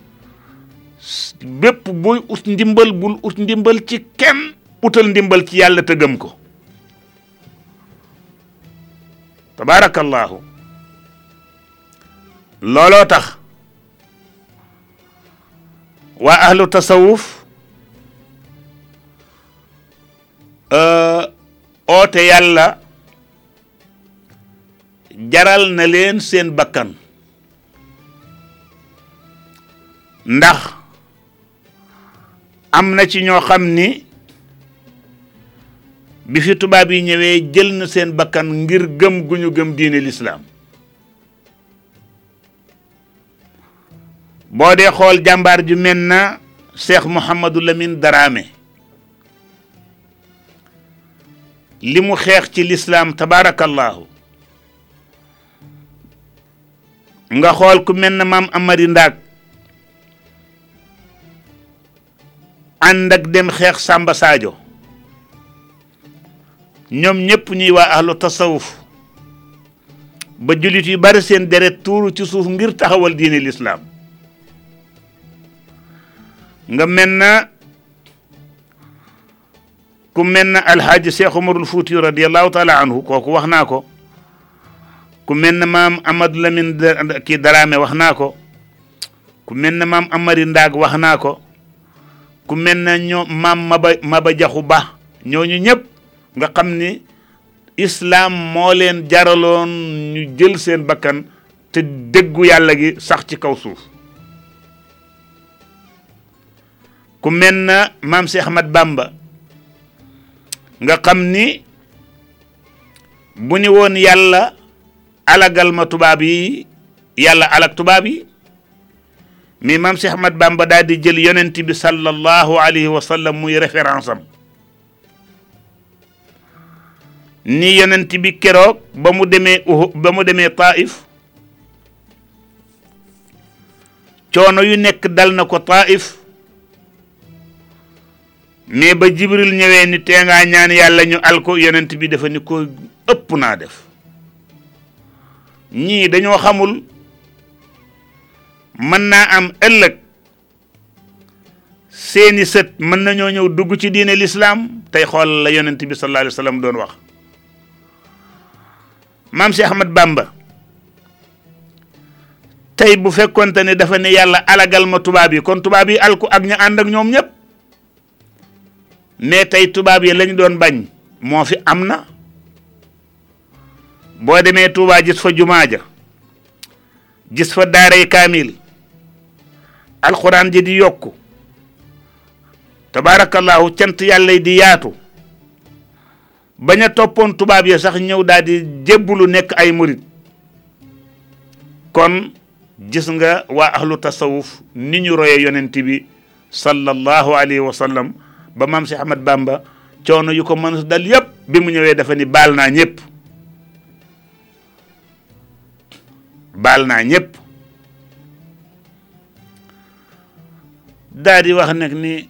bépp booy ut ndimbal bul ut ndimbal ci kenn utal ndimbal ci yàlla te gëm ko tabaarakallaahu looloo tax waa ahlu tasawuf oote yàlla jaral na leen seen bakkan ndax am na ci ñoo xam ni bi fi tubaab yi ñëwee jël na seen bakkan ngir gëm gu ñu gëm diine lislaam boo dee xool jàmbaar ju mel na Cheikh Mouhamadou Lamine Daraame li mu xeex ci lislaam tabaarakallaahu nga xool ku mel na maam Amari Ndaak ànd ak dem xeex Samba Sadio ñoom ñëpp ñuy waa ahlu tasawuf ba jullit yu bari seen deret tuuru ci suuf ngir taxawal diine lislaam nga mel na ku mel na alxaaji Cheikh Umarul Fuuti radiallahu taala anhu kooku wax naa ko ku mel na maam Amadou Lamine kii Daraame wax naa ko ku mel na maam Amari Ndaag wax naa ko ku mel na ñoo maam Maba Maba Jaxu Ba ñooñu ñëpp nga xam ni islaam moo leen jaraloon ñu jël seen bakkan te déggu yàlla gi sax ci kaw suuf ku mel na maam si Ahmad Bamba nga xam ni bu ni woon yàlla alagal ma tubaab yi yàlla alag tubaab yi mais maam si Ahmad Bamba daal di jël yonent bi sallallahu alayhi wa sallam muy référence am ni yonent bi keroog ba mu demee Uhud ba mu demee Taif coono yu nekk dal na ko Taif mais ba Jibril ñëwee ni tee ngaa ñaan yàlla ñu al ko yonent bi dafa ni ko ëpp naa def ñii dañoo xamul mën naa am ëllëg seeni sët mën nañoo ñëw dugg ci diine lislaam tey xool la yonent bi sallallahu alayhi wa sallam doon wax maam si Ahmad Bamba tey bu fekkonte ne dafa ne yàlla alagal ma tubaab yi kon tubaab yi alku ak ña ànd ak ñoom ñëpp mais tey tubaab yi lañ doon bañ moo fi am na boo demee Touba gis fa jumaa ja gis fa daaray kaamil alxuraan ji di yokku tabaarakallahu cant yàlla yi di yaatu bañ a toppoon tubaab ya sax ñëw daal di jébbulu nekk ay murit kon gis nga waa ahlu tasawuf ni ñu roye yonent bi sallallahu alayhi wa sallam ba maam si Ahmad Bamba coono yu ko mën a dal yépp bi mu ñëwee dafa ni baal naa ñëpp baal naa ñëpp daal di wax nag ni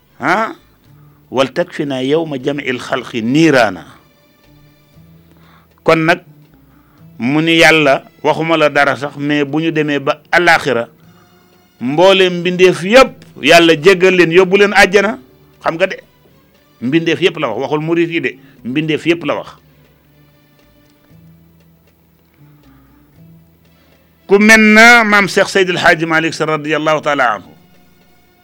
ah wal takfina yawma jam'il xalqi niiraana kon nag mu ni yàlla waxuma la dara sax mais bu ñu demee ba alaxira mbooleem mbindeef yëpp yàlla jéggal leen yóbbu leen àjjana xam nga de mbindeef yëpp la wax waxul murit yi de mbindeef yëpp la wax ku mel na maam Cheikh Seydil Hadji Malick Sy radiyallahu taala anhu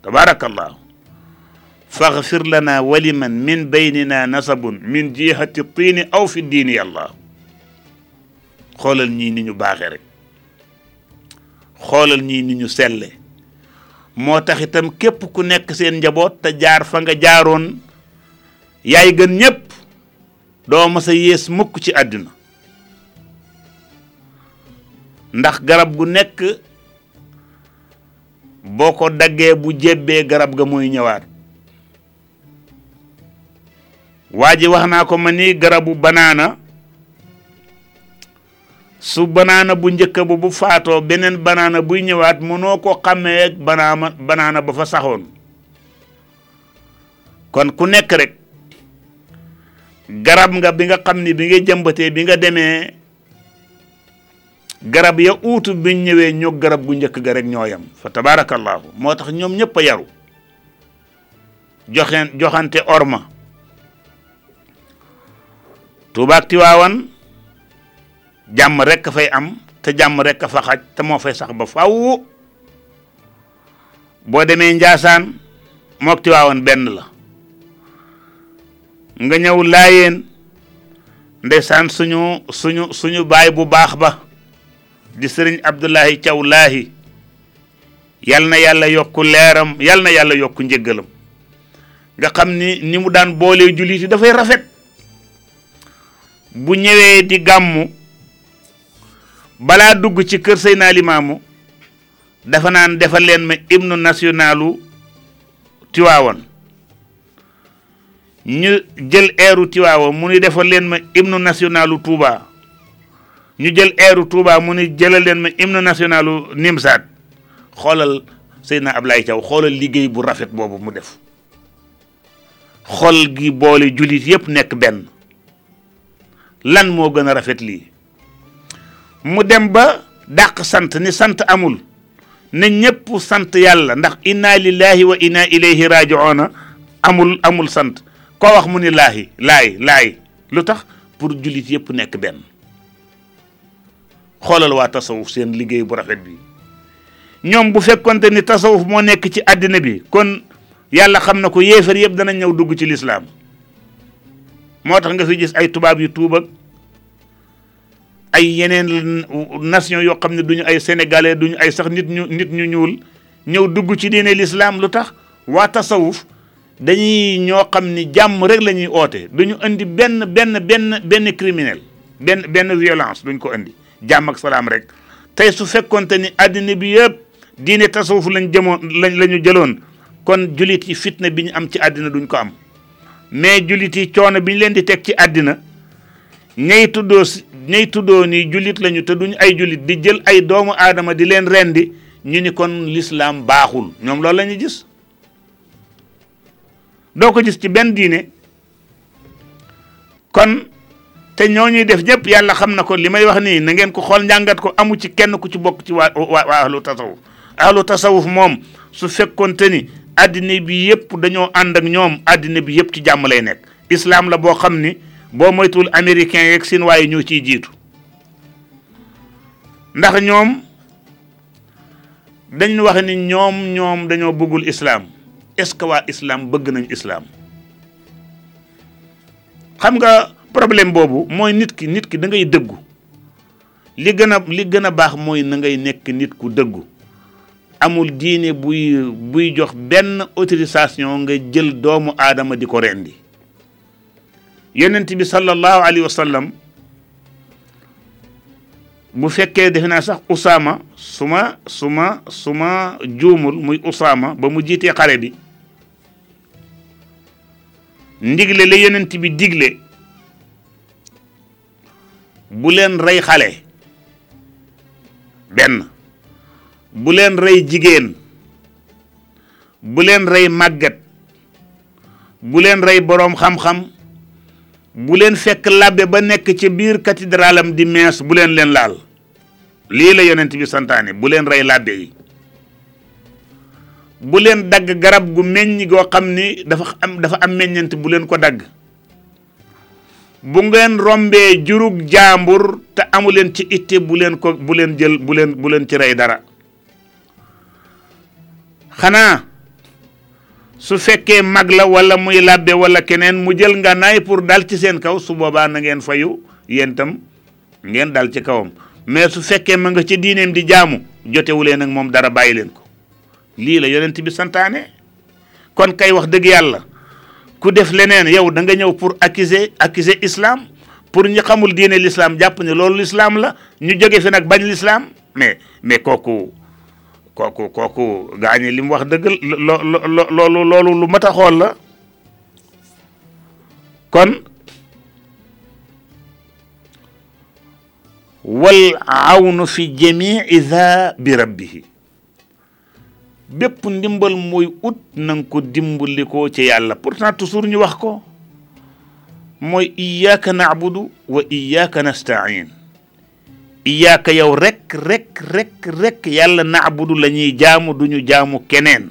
tabarakallahu faghfir lana waliman min baynina nasabun min jihati tiini aw fi diini yàlla xoolal ñii ni ñu baaxee rek xoolal ñii ni ñu selle moo tax itam képp ku nekk seen njaboot te jaar fa nga jaaroon yaay gën ñépp doo mas a yées mukk ci àdduna ndax garab gu nekk boo ko daggee bu jébbee garab ga muy ñëwaat waa ji wax naa ko ma ni garabu banaana su banaana bu njëkk ba bu faatoo beneen banaana buy ñëwaat mënoo ko xàmmee ak banaana banaana ba fa saxoon kon ku nekk rek garab nga bi nga xam ni bi nga jëmbatee bi nga demee garab ya uutu bi ñëwee ñoo garab gu njëkk ga rek ñoo yem fa tabaarakallaahu moo tax ñoom ñëpp a yaru joxeen joxante orma tuubaak tiwaawan jàmm rekk fay am te jàmm rekk fa xaj te moo fay sax ba fàww boo demee Njaasaan mook Tiwaawan benn la nga ñëw Laayeen ndeysaan suñu suñu suñu baay bu baax ba di sëriñ Abdullahi Thiaw Laahi yal na yàlla yokk leeram yal na yàlla yokk njëggalam nga xam ni ni mu daan boolee jullit yi dafay rafet bu ñëwee di gàmmu balaa dugg ci kër Seydina Limaamu dafa naan defal leen ma hymne nationalu Tiwaawan ñu jël eeru Tiwaawan mu ni defal leen ma hymne nationalu Touba ñu jël eeru Touba mu ni jëlal leen ma hymne nationalu Nimsaat xoolal Seydina Ablaye Thiaw xoolal liggéey bu rafet boobu mu def xol gi boole jullit yépp nekk benn lan moo gën a rafet lii mu dem ba dàq sant ni sant amul na ñëpp sant yàlla ndax inna lillahi wa inna ilayhi raji'una amul amul sant ko wax mu ni laahi laay laay lu tax pour jullit yëpp nekk benn xoolal waa tasawuf seen liggéey bu rafet bi ñoom bu fekkonte ni tasawuf moo nekk ci àddina bi kon yàlla xam na ko yéefar yëpp dana ñëw dugg ci lislaam moo tax nga fi gis ay tubaab yu tuub ay yeneen nation yoo xam ne duñu ay sénégalais duñu ay sax nit ñu nit ñu ñuul ñëw dugg ci diine lislaam lu tax waa tasawuf dañuy ñoo xam ni jàmm rek la ñuy oote duñu indi benn benn benn benn criminel benn benn violence duñ ko indi jàmm ak salaam rek tey su fekkonte ni àddina bi yëpp diine tasawuf lañ jëmoon lañ la ñu jëloon kon julit yi fitna bi ñu am ci àddina duñ ko am mais jullit yi coono bi ñu leen di teg ci àddina ñay tuddoo si ñay tuddoo ni jullit lañu te duñ ay jullit di jël ay doomu aadama di leen rendi ñu ni kon lislaam baaxul ñoom loolu la ñu gis doo ko gis ci benn diine kon te ñoo ñuy def ñëpp yàlla xam na ko li may wax nii na ngeen ko xool njàngat ko amu ci kenn ku ci bokk ci waa waa waa ahlu tasawuf ahlu tasawuf moom su fekkoonte ni addina bi yëpp dañoo ànd ak ñoom addina bi yëpp ci jàmm lay nekk islam la boo xam ni boo moytuwul américain yeeg siin waaye ñoo ciy jiitu ndax ñoom dañ wax ni ñoom ñoom dañoo bëggul islam est ce que waa islam bëgg nañ islam xam nga problème boobu mooy nit ki nit ki da ngay dëggu li gën a li gën a baax mooy na ngay nekk nit ku dëggu amul diine buy buy jox benn autorisation nga jël doomu aadama di ko rendi yonent bi sallallahu alayhi wa sallam bu fekkee defe naa sax Usaama suma suma suma juumul muy Usaama ba mu jiitee xare bi ndigle la yonent bi digle bu leen rey xale benn bu leen rey jigéen bu leen rey màggat bu leen rey boroom xam-xam bu leen fekk labbe ba nekk ca biir cathédrale am di mees bu leen leen laal lii la yonent bi santaane bu leen rey làbbe yi bu leen dagg garab gu meññ goo xam ni dafa am dafa am meññant bu leen ko dagg bu ngeen rombee jurug jaambur te amu leen ci itte bu leen ko bu leen jël bu leen bu leen ci rey dara xanaa su fekkee mag la wala muy làbbe wala keneen mu jël ngànnaay pour dal ci seen kaw su boobaa na ngeen fayu yéen itam ngeen dal ci kawam mais su fekkee ma nga ca diineem di jaamu jotewu leen ak moom dara bàyyi leen ko lii la yonent bi santaane kon kay wax dëgg yàlla ku def leneen yow da nga ñëw pour accuser accuser islam pour ñu xamul diine l'islam jàpp ne loolu l'islam la ñu jóge fi nag bañ l'islam mais mais kooku kooku kooku gaañi li mu wax dëgg lo lo loolu loolu lu mat a xool la kon wal awnu fi jamii za bi rabbihi bépp ndimbal mooy ut na nga ko dimbali ko ci yàlla pourtant toujours ñu wax ko mooy iyaaka naabudu wa iyaaka nastain iyaaka yow rek rek rek rek yàlla naabudu la ñuy jaamu duñu jaamu keneen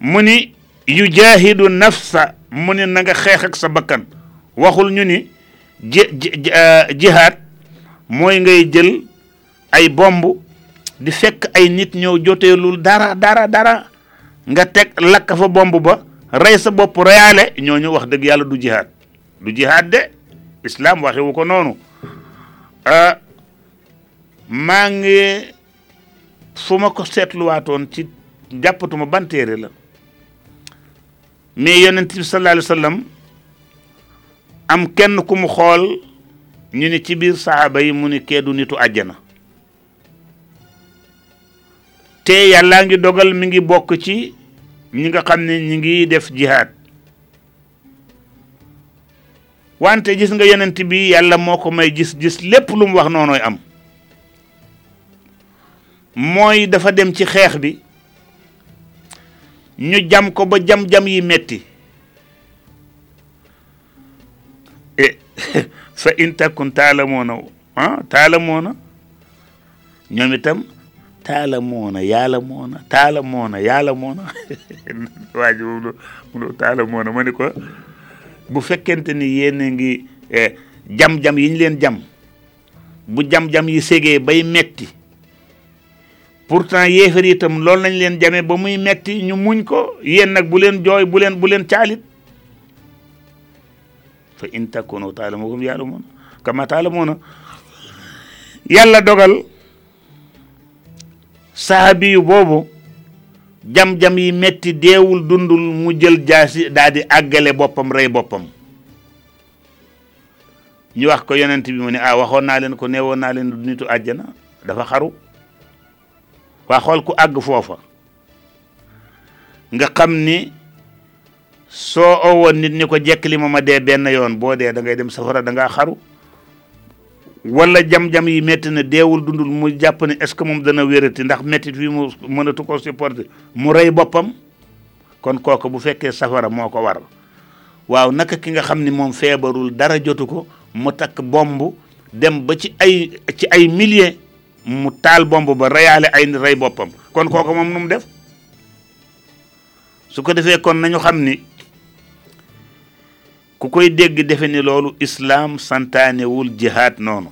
mu ni yu jaahidu nafsa mu ni na nga xeex ak sa bakkan waxul ñu ni ji jihaad mooy ngay jël ay bomb di fekk ay nit ñëw joteelul dara dara dara nga teg lakk fa bomb ba rey sa bopp reyaale ñooñu wax dëgg yàlla du jihaad du jihaad de islam waxewu ko noonu maa ngi fu ma ko seetluwaatoon ci jàppatuma ban téere la mais yonent bi sallallahu alayhi wa sallam am kenn ku mu xool ñu ni ci biir saxaaba yi mu ni kee du nitu àjjana te yàllaa ngi dogal mi ngi bokk ci ñi nga xam ne ñi ngi def jihaad wante gis nga yonent bi yàlla moo ko may gis-gis lépp lu mu wax noonooy am mooy dafa dem ci xeex bi ñu jam ko ba jam-jam yi metti e fa in takun taalamoona ah taalamoona ñoom itam taala moona yàlla moona taala moona yàlla moona waa ji moom lu taala moona ma ni ko bu fekkente ni yéen a ngi eh, jam-jam yi ñu leen jam bu jam-jam yi segee bay metti pourtant yéefar yi itam loolu lañ leen jamee ba muy metti ñu muñ ko yéen nag bu leen jooy bu leen bu leen caalit fa in takunu taalamu hum yaalamuun kama taalamuuna yàlla dogal sahabi yu boobu jam-jam yi metti deewul dundul mu jël jaasi daa di àggale boppam rey boppam ñu wax ko yonent bi mu ne ah waxoon naa leen ko neewoon naa leen du nitu àjjana dafa xaru waa xool ku àgg foofa nga xam ni soo owoon nit ñi ko jekk li ma ma dee benn yoon boo dee da ngay dem safara da ngaa xaru wala jam-jam yi métti na deewul dundul mu jàpp ne est-ce que moom dana wérati ndax méttit wi mu mënatu ko supporter mu rey boppam kon kooku bu fekkee safara moo ko war waaw naka ki nga xam ni moom feebarul dara jotu ko mu takk bomb dem ba ci ay ci ay milliers mu taal bomb ba reyaale ay rey boppam kon kooku moom nu mu def su ko defee kon nañu xam ni ku koy dégg defe ni loolu islaam santaanewul jihaad noonu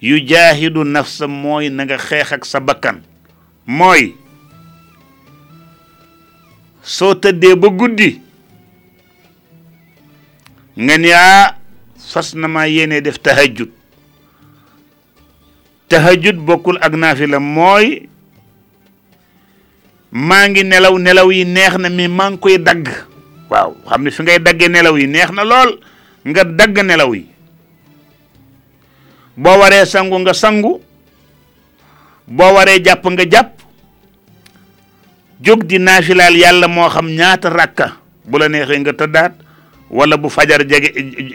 yu jaahidu nafsa mooy na nga xeex ak sa bakkan mooy soo tëddee ba guddi nga ni aa ah, fas na maa yéene def tahajjud tahajjud bokkul ak naafila mooy maa ngi nelaw nelaw yi neex na mais maa ngi koy dagg waaw xam ne fi ngay daggee nelaw yi neex na lool nga dagg nelaw yi boo waree sangu nga sangu boo waree jàpp nga jàpp jóg di naafilaal yàlla moo xam ñaata rakka bu la neexee nga tëddaat wala bu fajar jege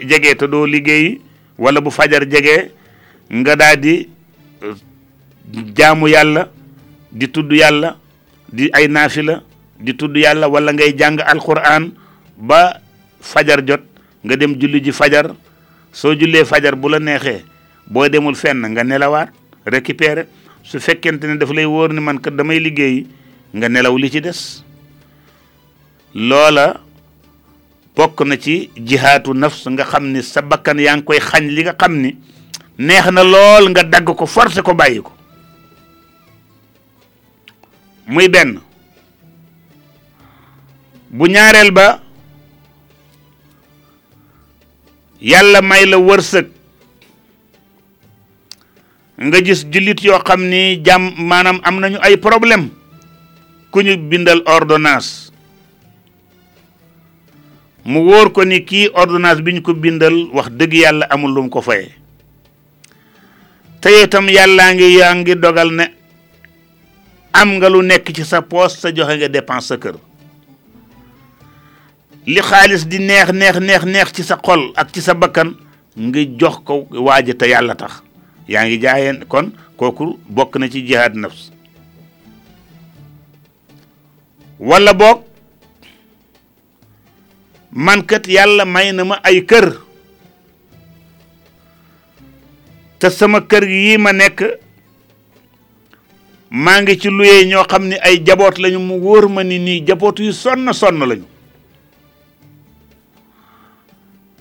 jegee te doo liggéeyi wala bu fajar jegee nga daal di euh, jaamu yàlla di tudd yàlla di ay naafila di tudd yàlla wala ngay jàng alquran ba fajar jot nga dem julli ji fajar soo jullee fajar bu la neexee boo demul fenn nga nelawaat récupérer su fekkente ne daf lay wóor ni man kat damay liggéey nga nelaw li ci des loola bokk na ci jihaatu nafs nga xam ni sa bakkan yaa ngi koy xañ li nga xam ni neex na lool nga dagg ko forcé ko bàyyi ko muy benn bu ñaareel ba yàlla may la wërsëg nga gis jullit yoo xam ni jàmm maanaam am nañu ay problème ku ñu bindal ordonnance mu wóor ko ni kii ordonnance bi ñu ko bindal wax dëgg yàlla amul lu mu ko fayee te itam yàllaa ngi yaa ngi dogal ne am nga lu nekk ci sa poos sa joxe nga dépense sa kër li xaalis di neex neex neex neex ci sa xol ak ci sa bakkan nga jox ko waaja te yàlla tax yaa ngi jaayeen kon kooku bokk na ci jihaad nafs wala boog man kat yàlla may na ma ay kër te sama kër yi ma nekk maa ngi ci luyee ñoo xam ni ay jaboot lañu mu wóor ma ni nii jaboot yu sonn sonn lañu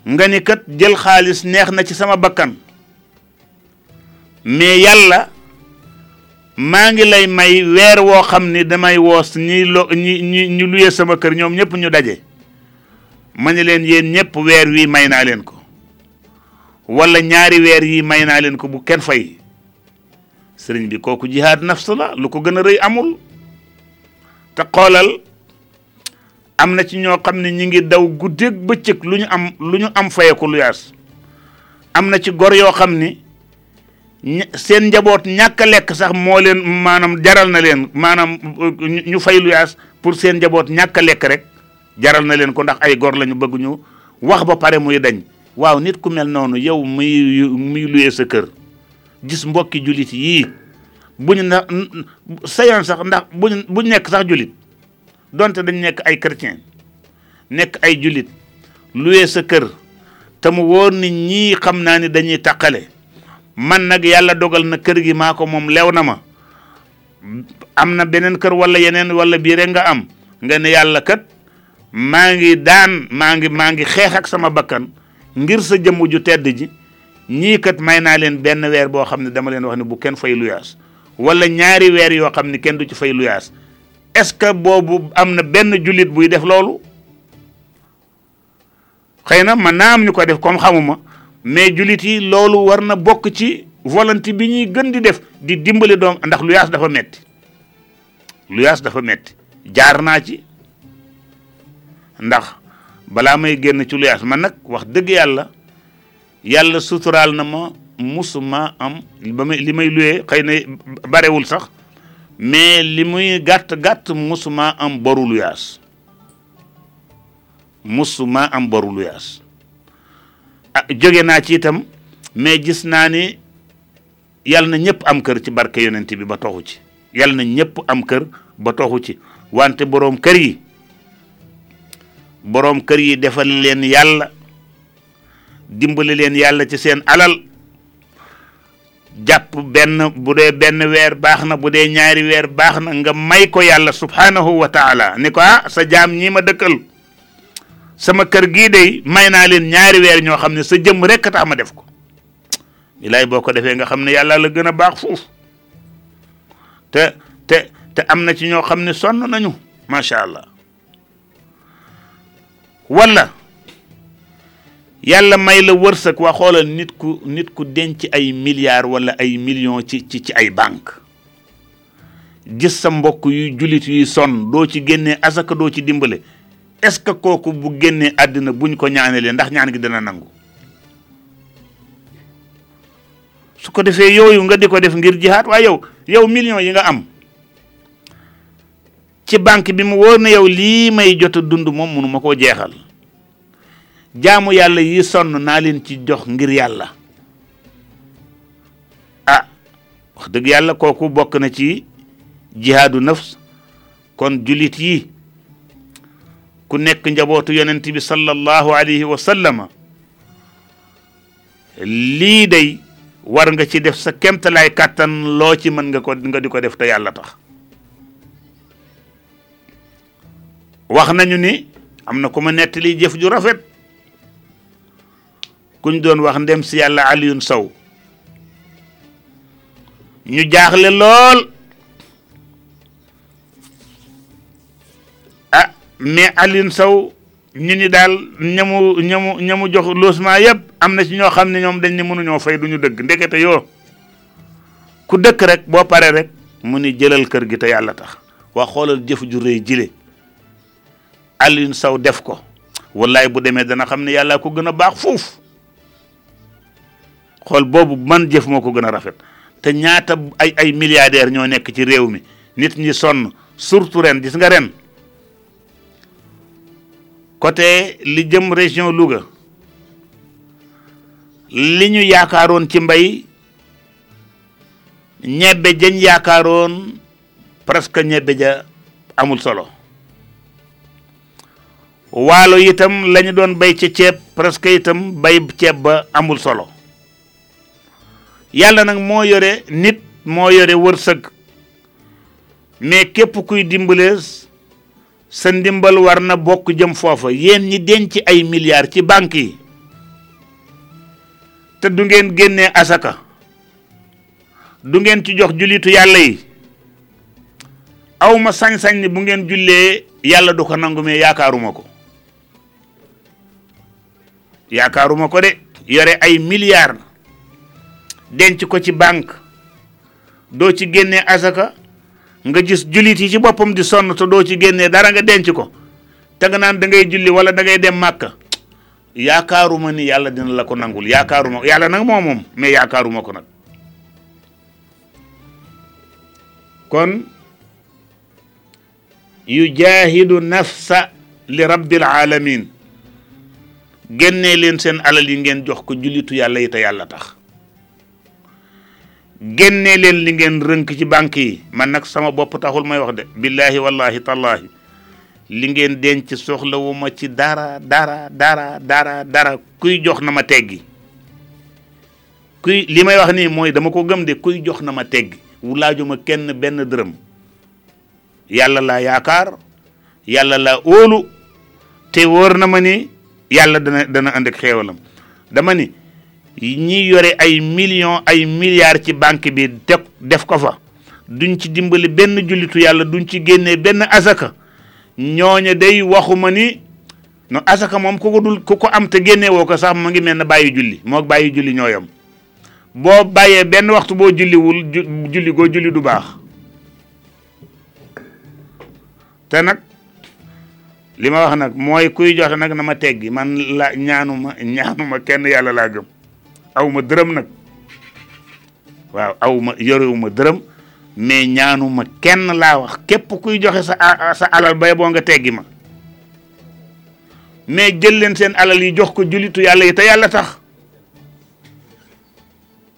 nga ni kat jël xaalis neex na ci sama bakkan mais yàlla maa ngi lay may weer woo xam ni damay woos ñi lo ñi ñi ñu luye sama kër ñoom ñëpp ñu daje ma ne leen yéen ñëpp weer wii may naa leen ko wala ñaari weer yi may naa leen ko bu kenn fay sëriñ bi kooku jihaad nafs la lu ko gën a rëy amul te xoolal am na ci ñoo xam ne ñi ngi daw guddeeg bëccëg lu ñu am lu ñu am faye ko lu yaas am na ci gor yoo xam ni seen njaboot ñàkk lekk sax moo leen maanaam jaral na leen maanaam euh, ñu fay lu yaas pour seen njaboot ñàkk lekk rek jaral na leen ko ndax ay gor lañu bëgg ñu wax ba pare muy dañ waaw nit ku mel noonu yow muy muy luyee sa kër gis mbokki jullit yii buñ na sayoon sax ndax buñ buñ nekk sax jullit donte dañ nekk ay chrétien nekk ay julit luwee sa kër te mu wóor ni ñii xam naa ni dañuy taqale man nag yàlla dogal na kër gi maa ko moom lew na ma am na beneen kër wala yeneen wala bii rek nga am nga ne yàlla kat maa ngi daan maa ngi maa ngi xeex ak sama bakkan ngir sa jëmm ju tedd ji ñii kat may naa leen benn weer boo xam ne dama leen wax ne bu kenn fay luyaas wala ñaari weer yoo xam ne kenn du ci fay luyaas est-ce que boobu am na benn jullit buy def loolu xëy na mën naa am ñu ko def comme xamuma mais jullit yi loolu war na bokk ci volonté bi ñuy gën di def di dimbali doom ndax lu yaas dafa metti lu yaas dafa metti jaar naa ci ndax balaa may génn ci lu yaas man nag wax dëgg yàlla yàlla suturaal na ma musuma am ba may li may luwee xëy na barewul sax mais li muy gàtt gàtt musuma am boru luyaas musuma am boru luyaas ah jóge naa ci itam mais gis naa ni yàlla na ñëpp am kër ci barke yonent bi ba toxu ci yàlla na ñëpp am kër ba toxu ci wante boroom kër yi boroom kër yi defal leen yàlla dimbali leen yàlla ci seen alal jàpp benn bu dee benn weer baax na bu dee ñaari weer baax na nga may ko yàlla subhanahu wa taala ni ko ah sa jaam ñii ma dëkkal sama kër gii day may naa leen ñaari weer ñoo xam ne sa jëmm rekk tax ma def ko bilaay boo ko defee nga xam ne yàlla la gën a baax foofu te te te am na ci ñoo xam ne sonn nañu macha allah wala yàlla may la wërsëg waa xoolal nit ku nit ku denc ay milliards wala ay millions ci ci ci ay banque gis sa mbokk yu jullit yuy sonn doo ci génnee asaka doo ci dimbale est-ce que kooku bu génnee àddina buñ ko ñaanalee ndax ñaan gi dana nangu su ko defee yooyu nga di ko def ngir jihaat waaye yow yow millions yi nga am ci banque bi mu wóor na yow lii may jot a dund moom mënu ma koo jeexal jaamu yàlla yi sonn naa leen ci jox ngir yàlla ah wax dëgg yàlla kooku bokk na ci jihaadu nafs kon julit yi ku nekk njabootu yonent bi sallallahu alayhi wa sallama lii day war nga ci def sa kemtalaay kàttan loo ci mën nga ko nga di ko def te yàlla tax wax nañu ni am na ku ma nettali jëf ju rafet kuñ doon wax ndem si yàlla Alioune Sow ñu jaaxle lool ah mais Alioune Sow nit ñi daal ñamu ñamu ñamu jox logement yëpp am na ci ñoo xam ne ñoom dañ ne mënuñoo fay du ñu dëgg ndekete yoo ku dëkk rek boo paree rek mu ni jëlal kër gi te yàlla tax waa xoolal jëf ju rëy jile Alioune Sow def ko wallaay bu demee dana xam ne yàlla ko gën a baax fuuf xool boobu man jëf moo ko gën a rafet te ñaata ay ay milliardaires ñoo nekk ci réew mi nit ñi sonn surtout ren gis nga ren côté li jëm région Louga li ñu yaakaaroon ci mbay ñebbe jën yaakaaroon presque ñebbe ja amul solo waalo itam lañu doon bay ci ceeb presque itam bay ceeb ba amul solo yàlla nag moo yore nit moo yore wërsëg mais képp kuy dimbalees sa ndimbal war na bokk jëm foofa yéen ñi denc ay milliards ci banque yi te du ngeen génnee asaka du ngeen ci jox jullitu yàlla yi awma sañ-sañ ni bu ngeen jullee yàlla du ko nangu mais yaakaaruma ko yaakaaruma ko de yore ay milliards denc ko ci banque doo ci génnee asaka nga gis jullit yi ci boppam di sonn te doo ci génnee dara nga denc ko te nga naan da ngay julli wala da ngay dem màkka yaakaaruma ni yàlla dina la ko nangul yaakaaruma yàlla nag moo moom mais yaakaaruma ko nag kon yujaahidu nafsa li rabbil alamin génnee leen seen alal yi ngeen jox ko jullitu yàlla yi te yàlla tax génnee leen li ngeen rënk ci banque yi man nag sama bopp taxul may wax de billahi wallahi tallahi li ngeen denc soxlawu ma ci dara dara dara dara dara kuy jox na ma teggi kuy li may wax nii mooy dama ko gëm de kuy jox na ma teggi wulaajuma kenn benn dërëm yàlla laa yaakaar yàlla laa óolu te wóor na ma ni yàlla dana dana ànd ak xéewalam dama ni ñi yore ay millions ay milliards ci banque bi teg def ko fa duñ ci dimbali benn jullitu yàlla duñ ci génnee benn asaka ñooña day waxuma ni no asaka moom ku ko dul ku ko am te génne woo ko sax mu ngi mel ne bàyyi julli moo bàyyi julli ñooyam boo bàyyee benn waxtu boo julliwul julli goo julli du baax te nag li ma wax nag mooy kuy joxe nag na ma teggi man la ñaanuma ñaanuma kenn yàlla laa gëm aw ma dërëm nag waaw aw ma yorewu ma dërëm mais ñaanuma kenn laa wax képp kuy joxe sa sa alal bay boo nga teggi ma mais jël leen seen alal yi jox ko julitu yàlla yi te yàlla tax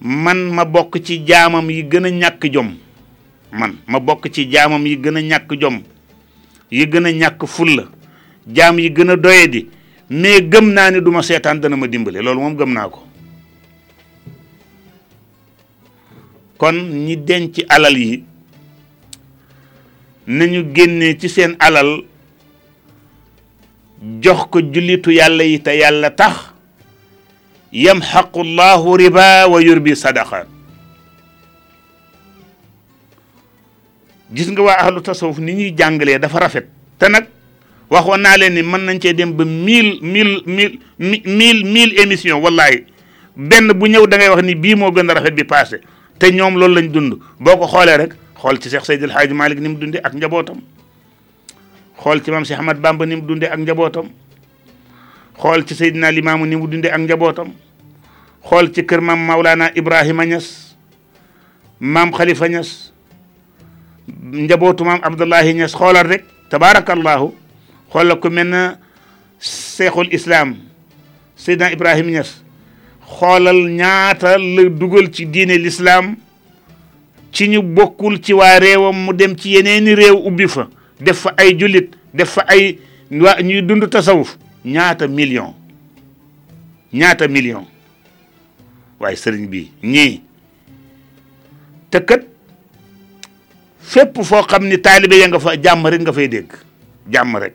man ma bokk ci jaamam yi gën a ñàkk jom man ma bokk ci jaamam yi gën a ñàkk jom yi gën a ñàkk fulla jaam yi gën a doye di mais gëm naa ni duma seetaan dana ma dimbale loolu moom gëm naa ko kon ñi denc alal yi nañu génnee ci seen alal jox ko jullitu yàlla yi te yàlla tax yamxaqu llahu riba wa yurbi sadaqa gis nga waa ahlu tasawuf ni ñuy jàngalee dafa rafet te nag waxoon naa leen ni mën nañ cee dem ba mille mille mille mille mille émission wallahi benn bu ñëw da ngay wax ni bii moo gën a rafet bi passé te ñoom loolu lañ dund boo ko xoolee rek xool ci Cheikh Seydil Hadji Malick ni mu dundee ak njabootam xool ci maam si Ahmad Bamba ni mu dundee ak njabootam xool ci Seydina Limaamu ni mu dundee ak njabootam xool ci kër maam Maulana Ibrahima Niass maam Khalifa Niass njabootu maam Abdullahi Niass xoolal rek tabaarakallahu xoolal ku mel na Seexul Islam Seydina Ibrahima Niass xoolal ñaata la dugal ci diine l'islam ci ñu bokkul ci waa réewam mu dem ci yeneeni réew ubbi fa def fa ay jullit def fa ay waa ñuy dund tasawuf ñaata million ñaata million waaye sëriñ bi ñii te kat fépp foo xam ni taalibe ya nga fa jàmm rek nga fay dégg jàmm rek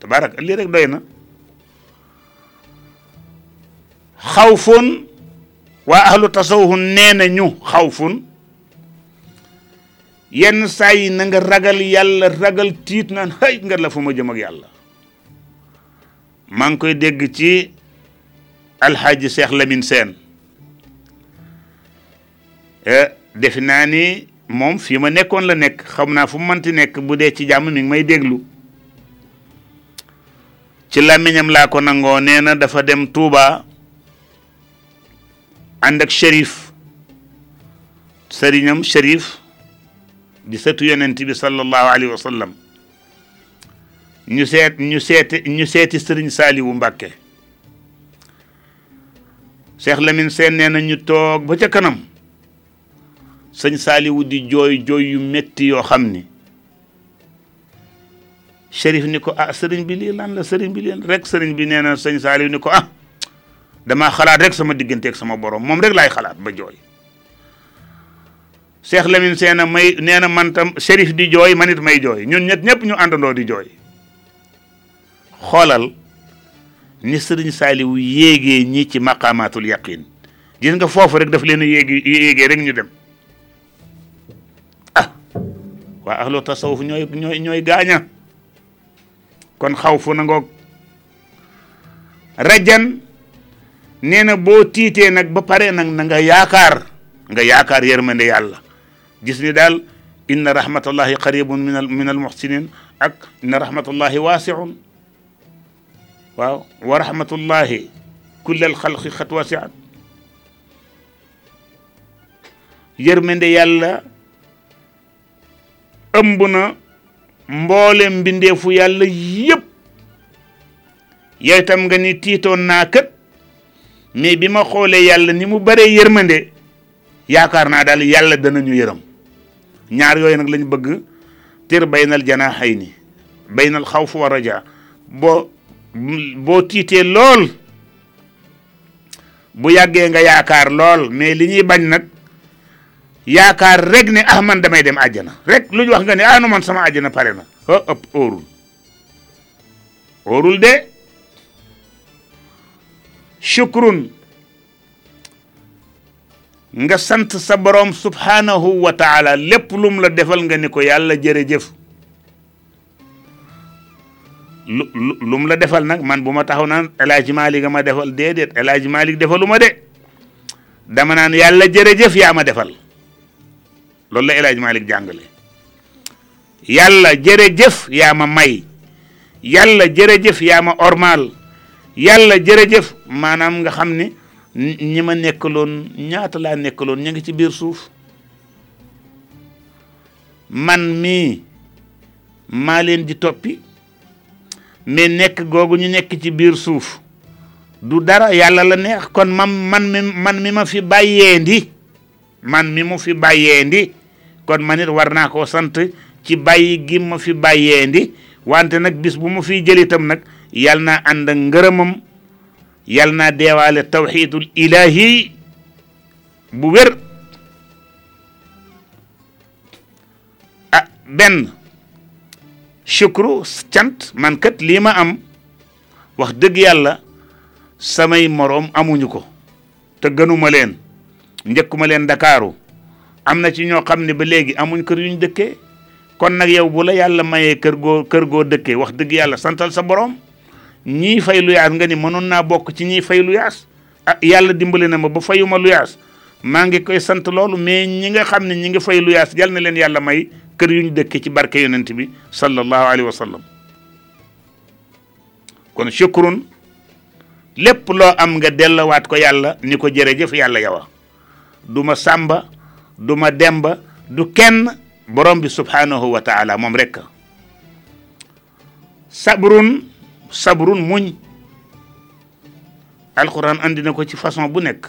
tabarak lii rek doy na xawfun waa ahlu tasawuf nee na ñu xawfun yenn saa yi na nga ragal yàlla ragal tiit naan xëy nga la fu ma jëm ak yàlla maa ngi koy dégg ci alxaaji Cheikh Lamine Sène eh, defe naa ni moom fii ma nekkoon la nekk xam naa fu mu mënti nekk bu dee ci jàmm mi ngi may déglu ci làmmiñam laa ko nangoo nee na dafa dem Touba ànd ak shérif sëriñam shérif di sëtu yonent bi sallallahu alayhi wa sallam ñu seet ñu seeti ñu seeti sëriñ Saaliwu Mbàkke Cheikh Lamine Sène nee na ñu toog ba ca kanam sëñ Saaliwu di jooy jooy yu metti yoo xam ni Chérif ni ko ah sëriñ bi lii lan la sëriñ bi lii rek sëriñ bi nee na sëñ Saaliwu ni ko ah damaa xalaat rek sama diggante ak sama borom moom rek laay xalaat ba jooy Cheikh Lamine Sène na may nee na man tam Chérif di jooy man it may jooy ñun ñett ñëpp ñu àndandoo di jooy xoolal ni sëriñ Saaliwu yéegee ñii ci maqaamaatul yaqin gis nga foofu rek daf leen a yéegi yéegee rek ñu dem ah waa ahlu tasawuf ñooy ñooy ñooy gaaña kon xaw fu na ngoog rajan nee na boo tiitee nag ba pare nag na nga yaakaar nga yaakaar yërmande yàlla gis ni daal inna rahmatallahi qaribun min al min al muhsinin ak inna rahmatallahi waasiun waaw wa rahmatullahi kulla al xalqi xat wasiat yërmande yàlla ëmb na mboolem mbindeefu yàlla yépp yow itam nga ni tiitoon naa kët mais bi ma xoolee yàlla ni mu baree yërmande yaakaar naa daal yàlla danañu yërëm ñaar yooyu nag lañ bëgg tir baynal janaaxayni baynal xawf wa raja boo boo tiitee lool bu yàggee nga yaakaar lool mais li ñuy bañ nag yaakaar rek ne ah man damay dem àjjana rek lu ñu wax nga ne ah nu man sama àjjana pare na ah ëpp óorul óorul de shukrun nga sant sa borom subhanahu wa taala lépp lum la defal nga ni ko yàlla jërëjëf lu lum la defal nag man bu ma taxaw naan El Hadj Malick ma defal déedéet El Hadj Malick defalu ma de dama naan yàlla jërëjëf yaa ma defal loolu la El Hadj Malick jàngale yàlla jërëjëf yaa ma may yàlla jërëjëf yaa ma ormal yàlla jërëjëf maanaam nga xam ne ñi ma nekkaloon ñaata laa nekkaloon ña ngi ci biir suuf man mii maa leen di toppi mais nekk googu ñu nekk ci biir suuf du dara yàlla la neex kon man man mi man mi ma fi bàyyee ndi man mi mu fi bàyyee ndi kon man it war naa koo sant ci bàyyi gi ma fi bàyyee ndi wante nag bis bu ma fiy jël itam nag yal naa ànd ak ngërëmam yal naa deewaale tawxiidul ilaahi bu wér ah benn shukru cant man kat lii ma am wax dëgg yàlla samay moroom amuñu ko te gënuma leen njëkkuma leen Ndakaaru am na ci ñoo xam ne ba léegi amuñ kër yuñ dëkkee kon nag yow bu la yàlla mayee kër goo kër goo dëkkee wax dëgg yàlla santal sa borom ñii fay lu yaas nga ni mënoon naa bokk ci ñii fay lu yaas ah yàlla dimbali na ma ba fayuma lu yaas maa ngi koy sant loolu mais ñi nga xam ne ñi ngi fay lu yaas yal na leen yàlla may kër yuñ dëkkee ci barke yonent bi sallallahu alayhi wa sallam kon shukurun lépp loo am nga dellowaat ko yàlla ni ko jërëjëf yàlla yawa du ma sàmba du ma demba du kenn borom bi subhanahu wa taala moom rekk sabrun sabrun muñ alquran andi na ko ci façon bu nekk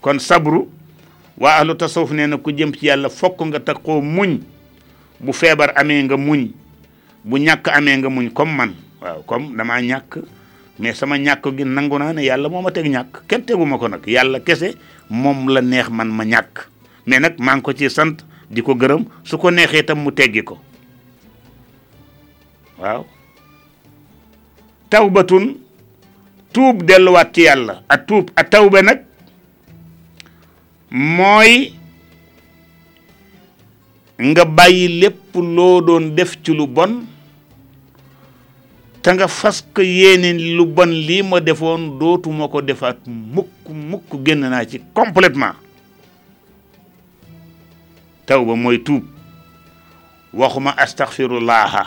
kon sabru waa ahlu tasawuf nee na ku jëm ci yàlla fokk nga takkoo muñ bu feebar amee nga muñ bu ñàkk amee nga muñ comme man waaw comme damaa ñàkk mais sama ñàkk gi nangu naa ne yàlla moo ma teg ñàkk kenn tegu ma ko nag yàlla kese moom la neex man ma ñàkk mais nag maa ngi ko ci sant di ko gërëm su ko neexee tam mu teggi ko waaw tawbatun tuub delluwaat ci yàlla a tuub a tawba nag mooy nga bàyyi lépp loo doon def ci lu bon te nga fas ko yéene lu bon lii ma defoon dootuma ko defaat mukk mukk génn naa ci complètement tawba mooy tuub waxuma astaghfirullaha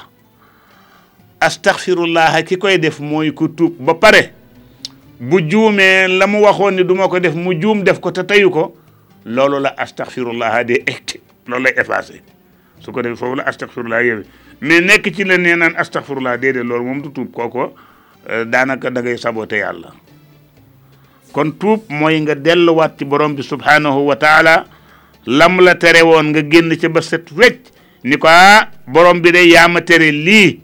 astaxfirullaha ki koy def mooy ku tuub ba pare bu juumee la mu waxoon ni duma ko def mu juum def ko te teyu ko loolu la astaxfirullaha di egte loolu lay effacé su ko defee foofu la astaxfirullaha yëwe mais nekk ci la nee naan astaxfirullaha déedéet loolu moom du tuub kooko euh, daanaka da ngay saboté yàlla kon tuub mooy nga delluwaat ci borom bi subhanahu wa taala lam la tere woon nga génn ca ba set wecc ni ko ah borom bi de yaa ma tere lii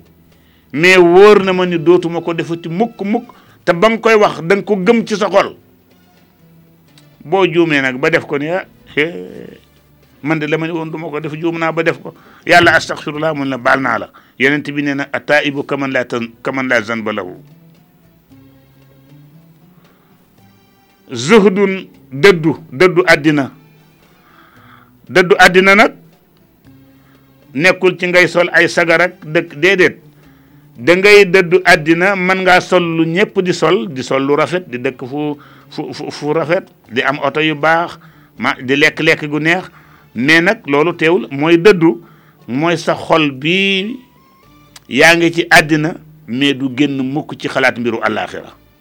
mais wóor na ma ni dootuma ko defati mukk mukk te ba nga koy wax da nga ko gëm ci sa xol boo juumee nag ba def ko ni ah eh, man de la ma ne woon du ma ko def juum naa ba def ko yàlla astaghfirullah mun la baal naa la yonent bi nee na ataibu kaman la tan kaman la zanba lahu zuhdun dëddu dëddu àddina dëddu àddina nag nekkul ci ngay sol ay sagar ak dëkk déedéet da ngay dëddu àddina mën ngaa sol lu ñëpp di sol di sol lu rafet di dëkk fu fu fu fu rafet di am oto yu baax ma di lekk-lekk gu neex mais nag loolu teewul mooy dëddu mooy sa xol bi yaa ngi ci àddina mais du génn mukk ci xalaat mbiru àllaaxira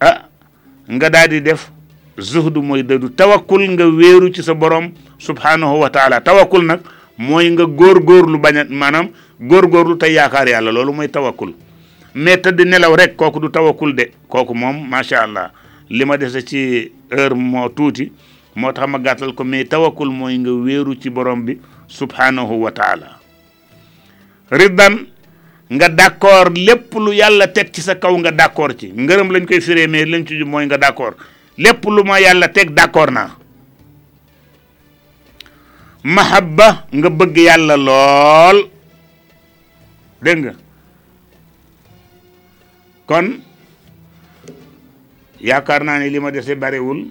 ah nga daal di def zuhdu mooy dëddu tawakkul nga wéeru ci sa borom subhanahu wa taala tawakkul nag mooy nga góorgóorlu bañ a maanaam góorgóorlu tey yaakaar yàlla loolu mooy tawakkul mais tëdd nelaw rek kooku du tawakkul de kooku moom macha allah li ma dese ci heure moo tuuti moo tax ma gàttal ko mais tawakkul mooy nga wéeru ci borom bi subhanahu wa taala riddan nga d'accord lépp lu yàlla teg ci sa kaw nga d'accord ci ngërëm lañ koy firee mais lañ ci jub mooy nga d'accord lépp lu ma yàlla teg d'accord naa mahabba nga bëgg yàlla lool dégg nga kon yaakaar naa ne li ma dese barewul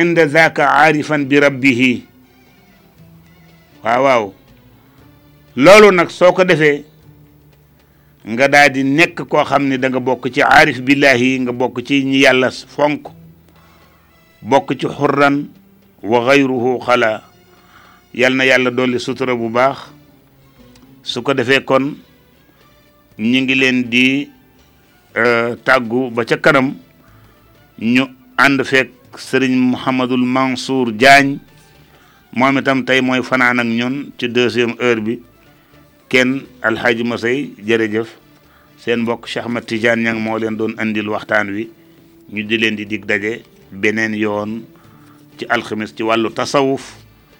inda zaaka aarifan bi rabbihi waaw waaw loolu nag soo ko defee nga daal di nekk koo xam ne da nga bokk ci aarif billahi nga bokk ci ñi yàlla fonk bokk ci xurran wa xayruhu xala yal na yàlla dolli sutura bu baax su ko defee kon ñi ngi leen di tàggu ba ca kanam ñu ànd fekk sëriñ Mouhamadul Mansour Diagne moom itam tey mooy fanaan ak ñun ci deuxième heure bi kenn alxaaji Masay jërëjëf seen mbokk Cheikh Ahmed Tidiane ñang moo leen doon andil waxtaan wi ñu di leen di dig daje beneen yoon ci alxames ci wàllu tasawuf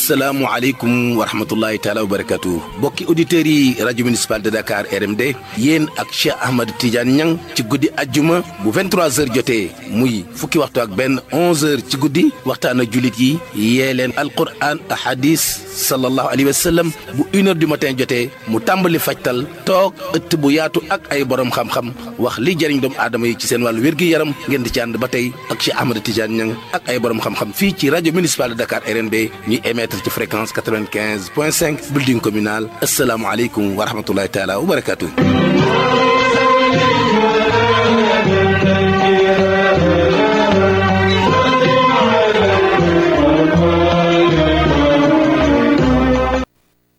salaamualeykum wa rahmatullahi taala wa barakatu bokki auditeurs yi rajo municipal de Dakar RMD yéen ak Cheikh Ahmad Tidiane Niang ci guddi ajjuma bu 23h jotee muy fukki waxtu ak benn 11h ci guddi waxtaan ak jullit yi yee leen alquran ahadis sallallahu alayhi wa sallam bu une heure du matin jotee mu tàmbali fajtal toog ëtt bu yaatu ak ay borom xam-xam wax li jëriñ doomu aadama yi ci seen wàllu wér-gi-yaram ngeen di ci ànd ba tey ak Cheikh Ahmed Tidiane Niang ak ay borom xam-xam fii ci rajo municipal de Dakar RND ñuy émettre ci fréquence 95 point 5 building communal asalaamualeykum wa rahmatullahi taala wa barakaatu.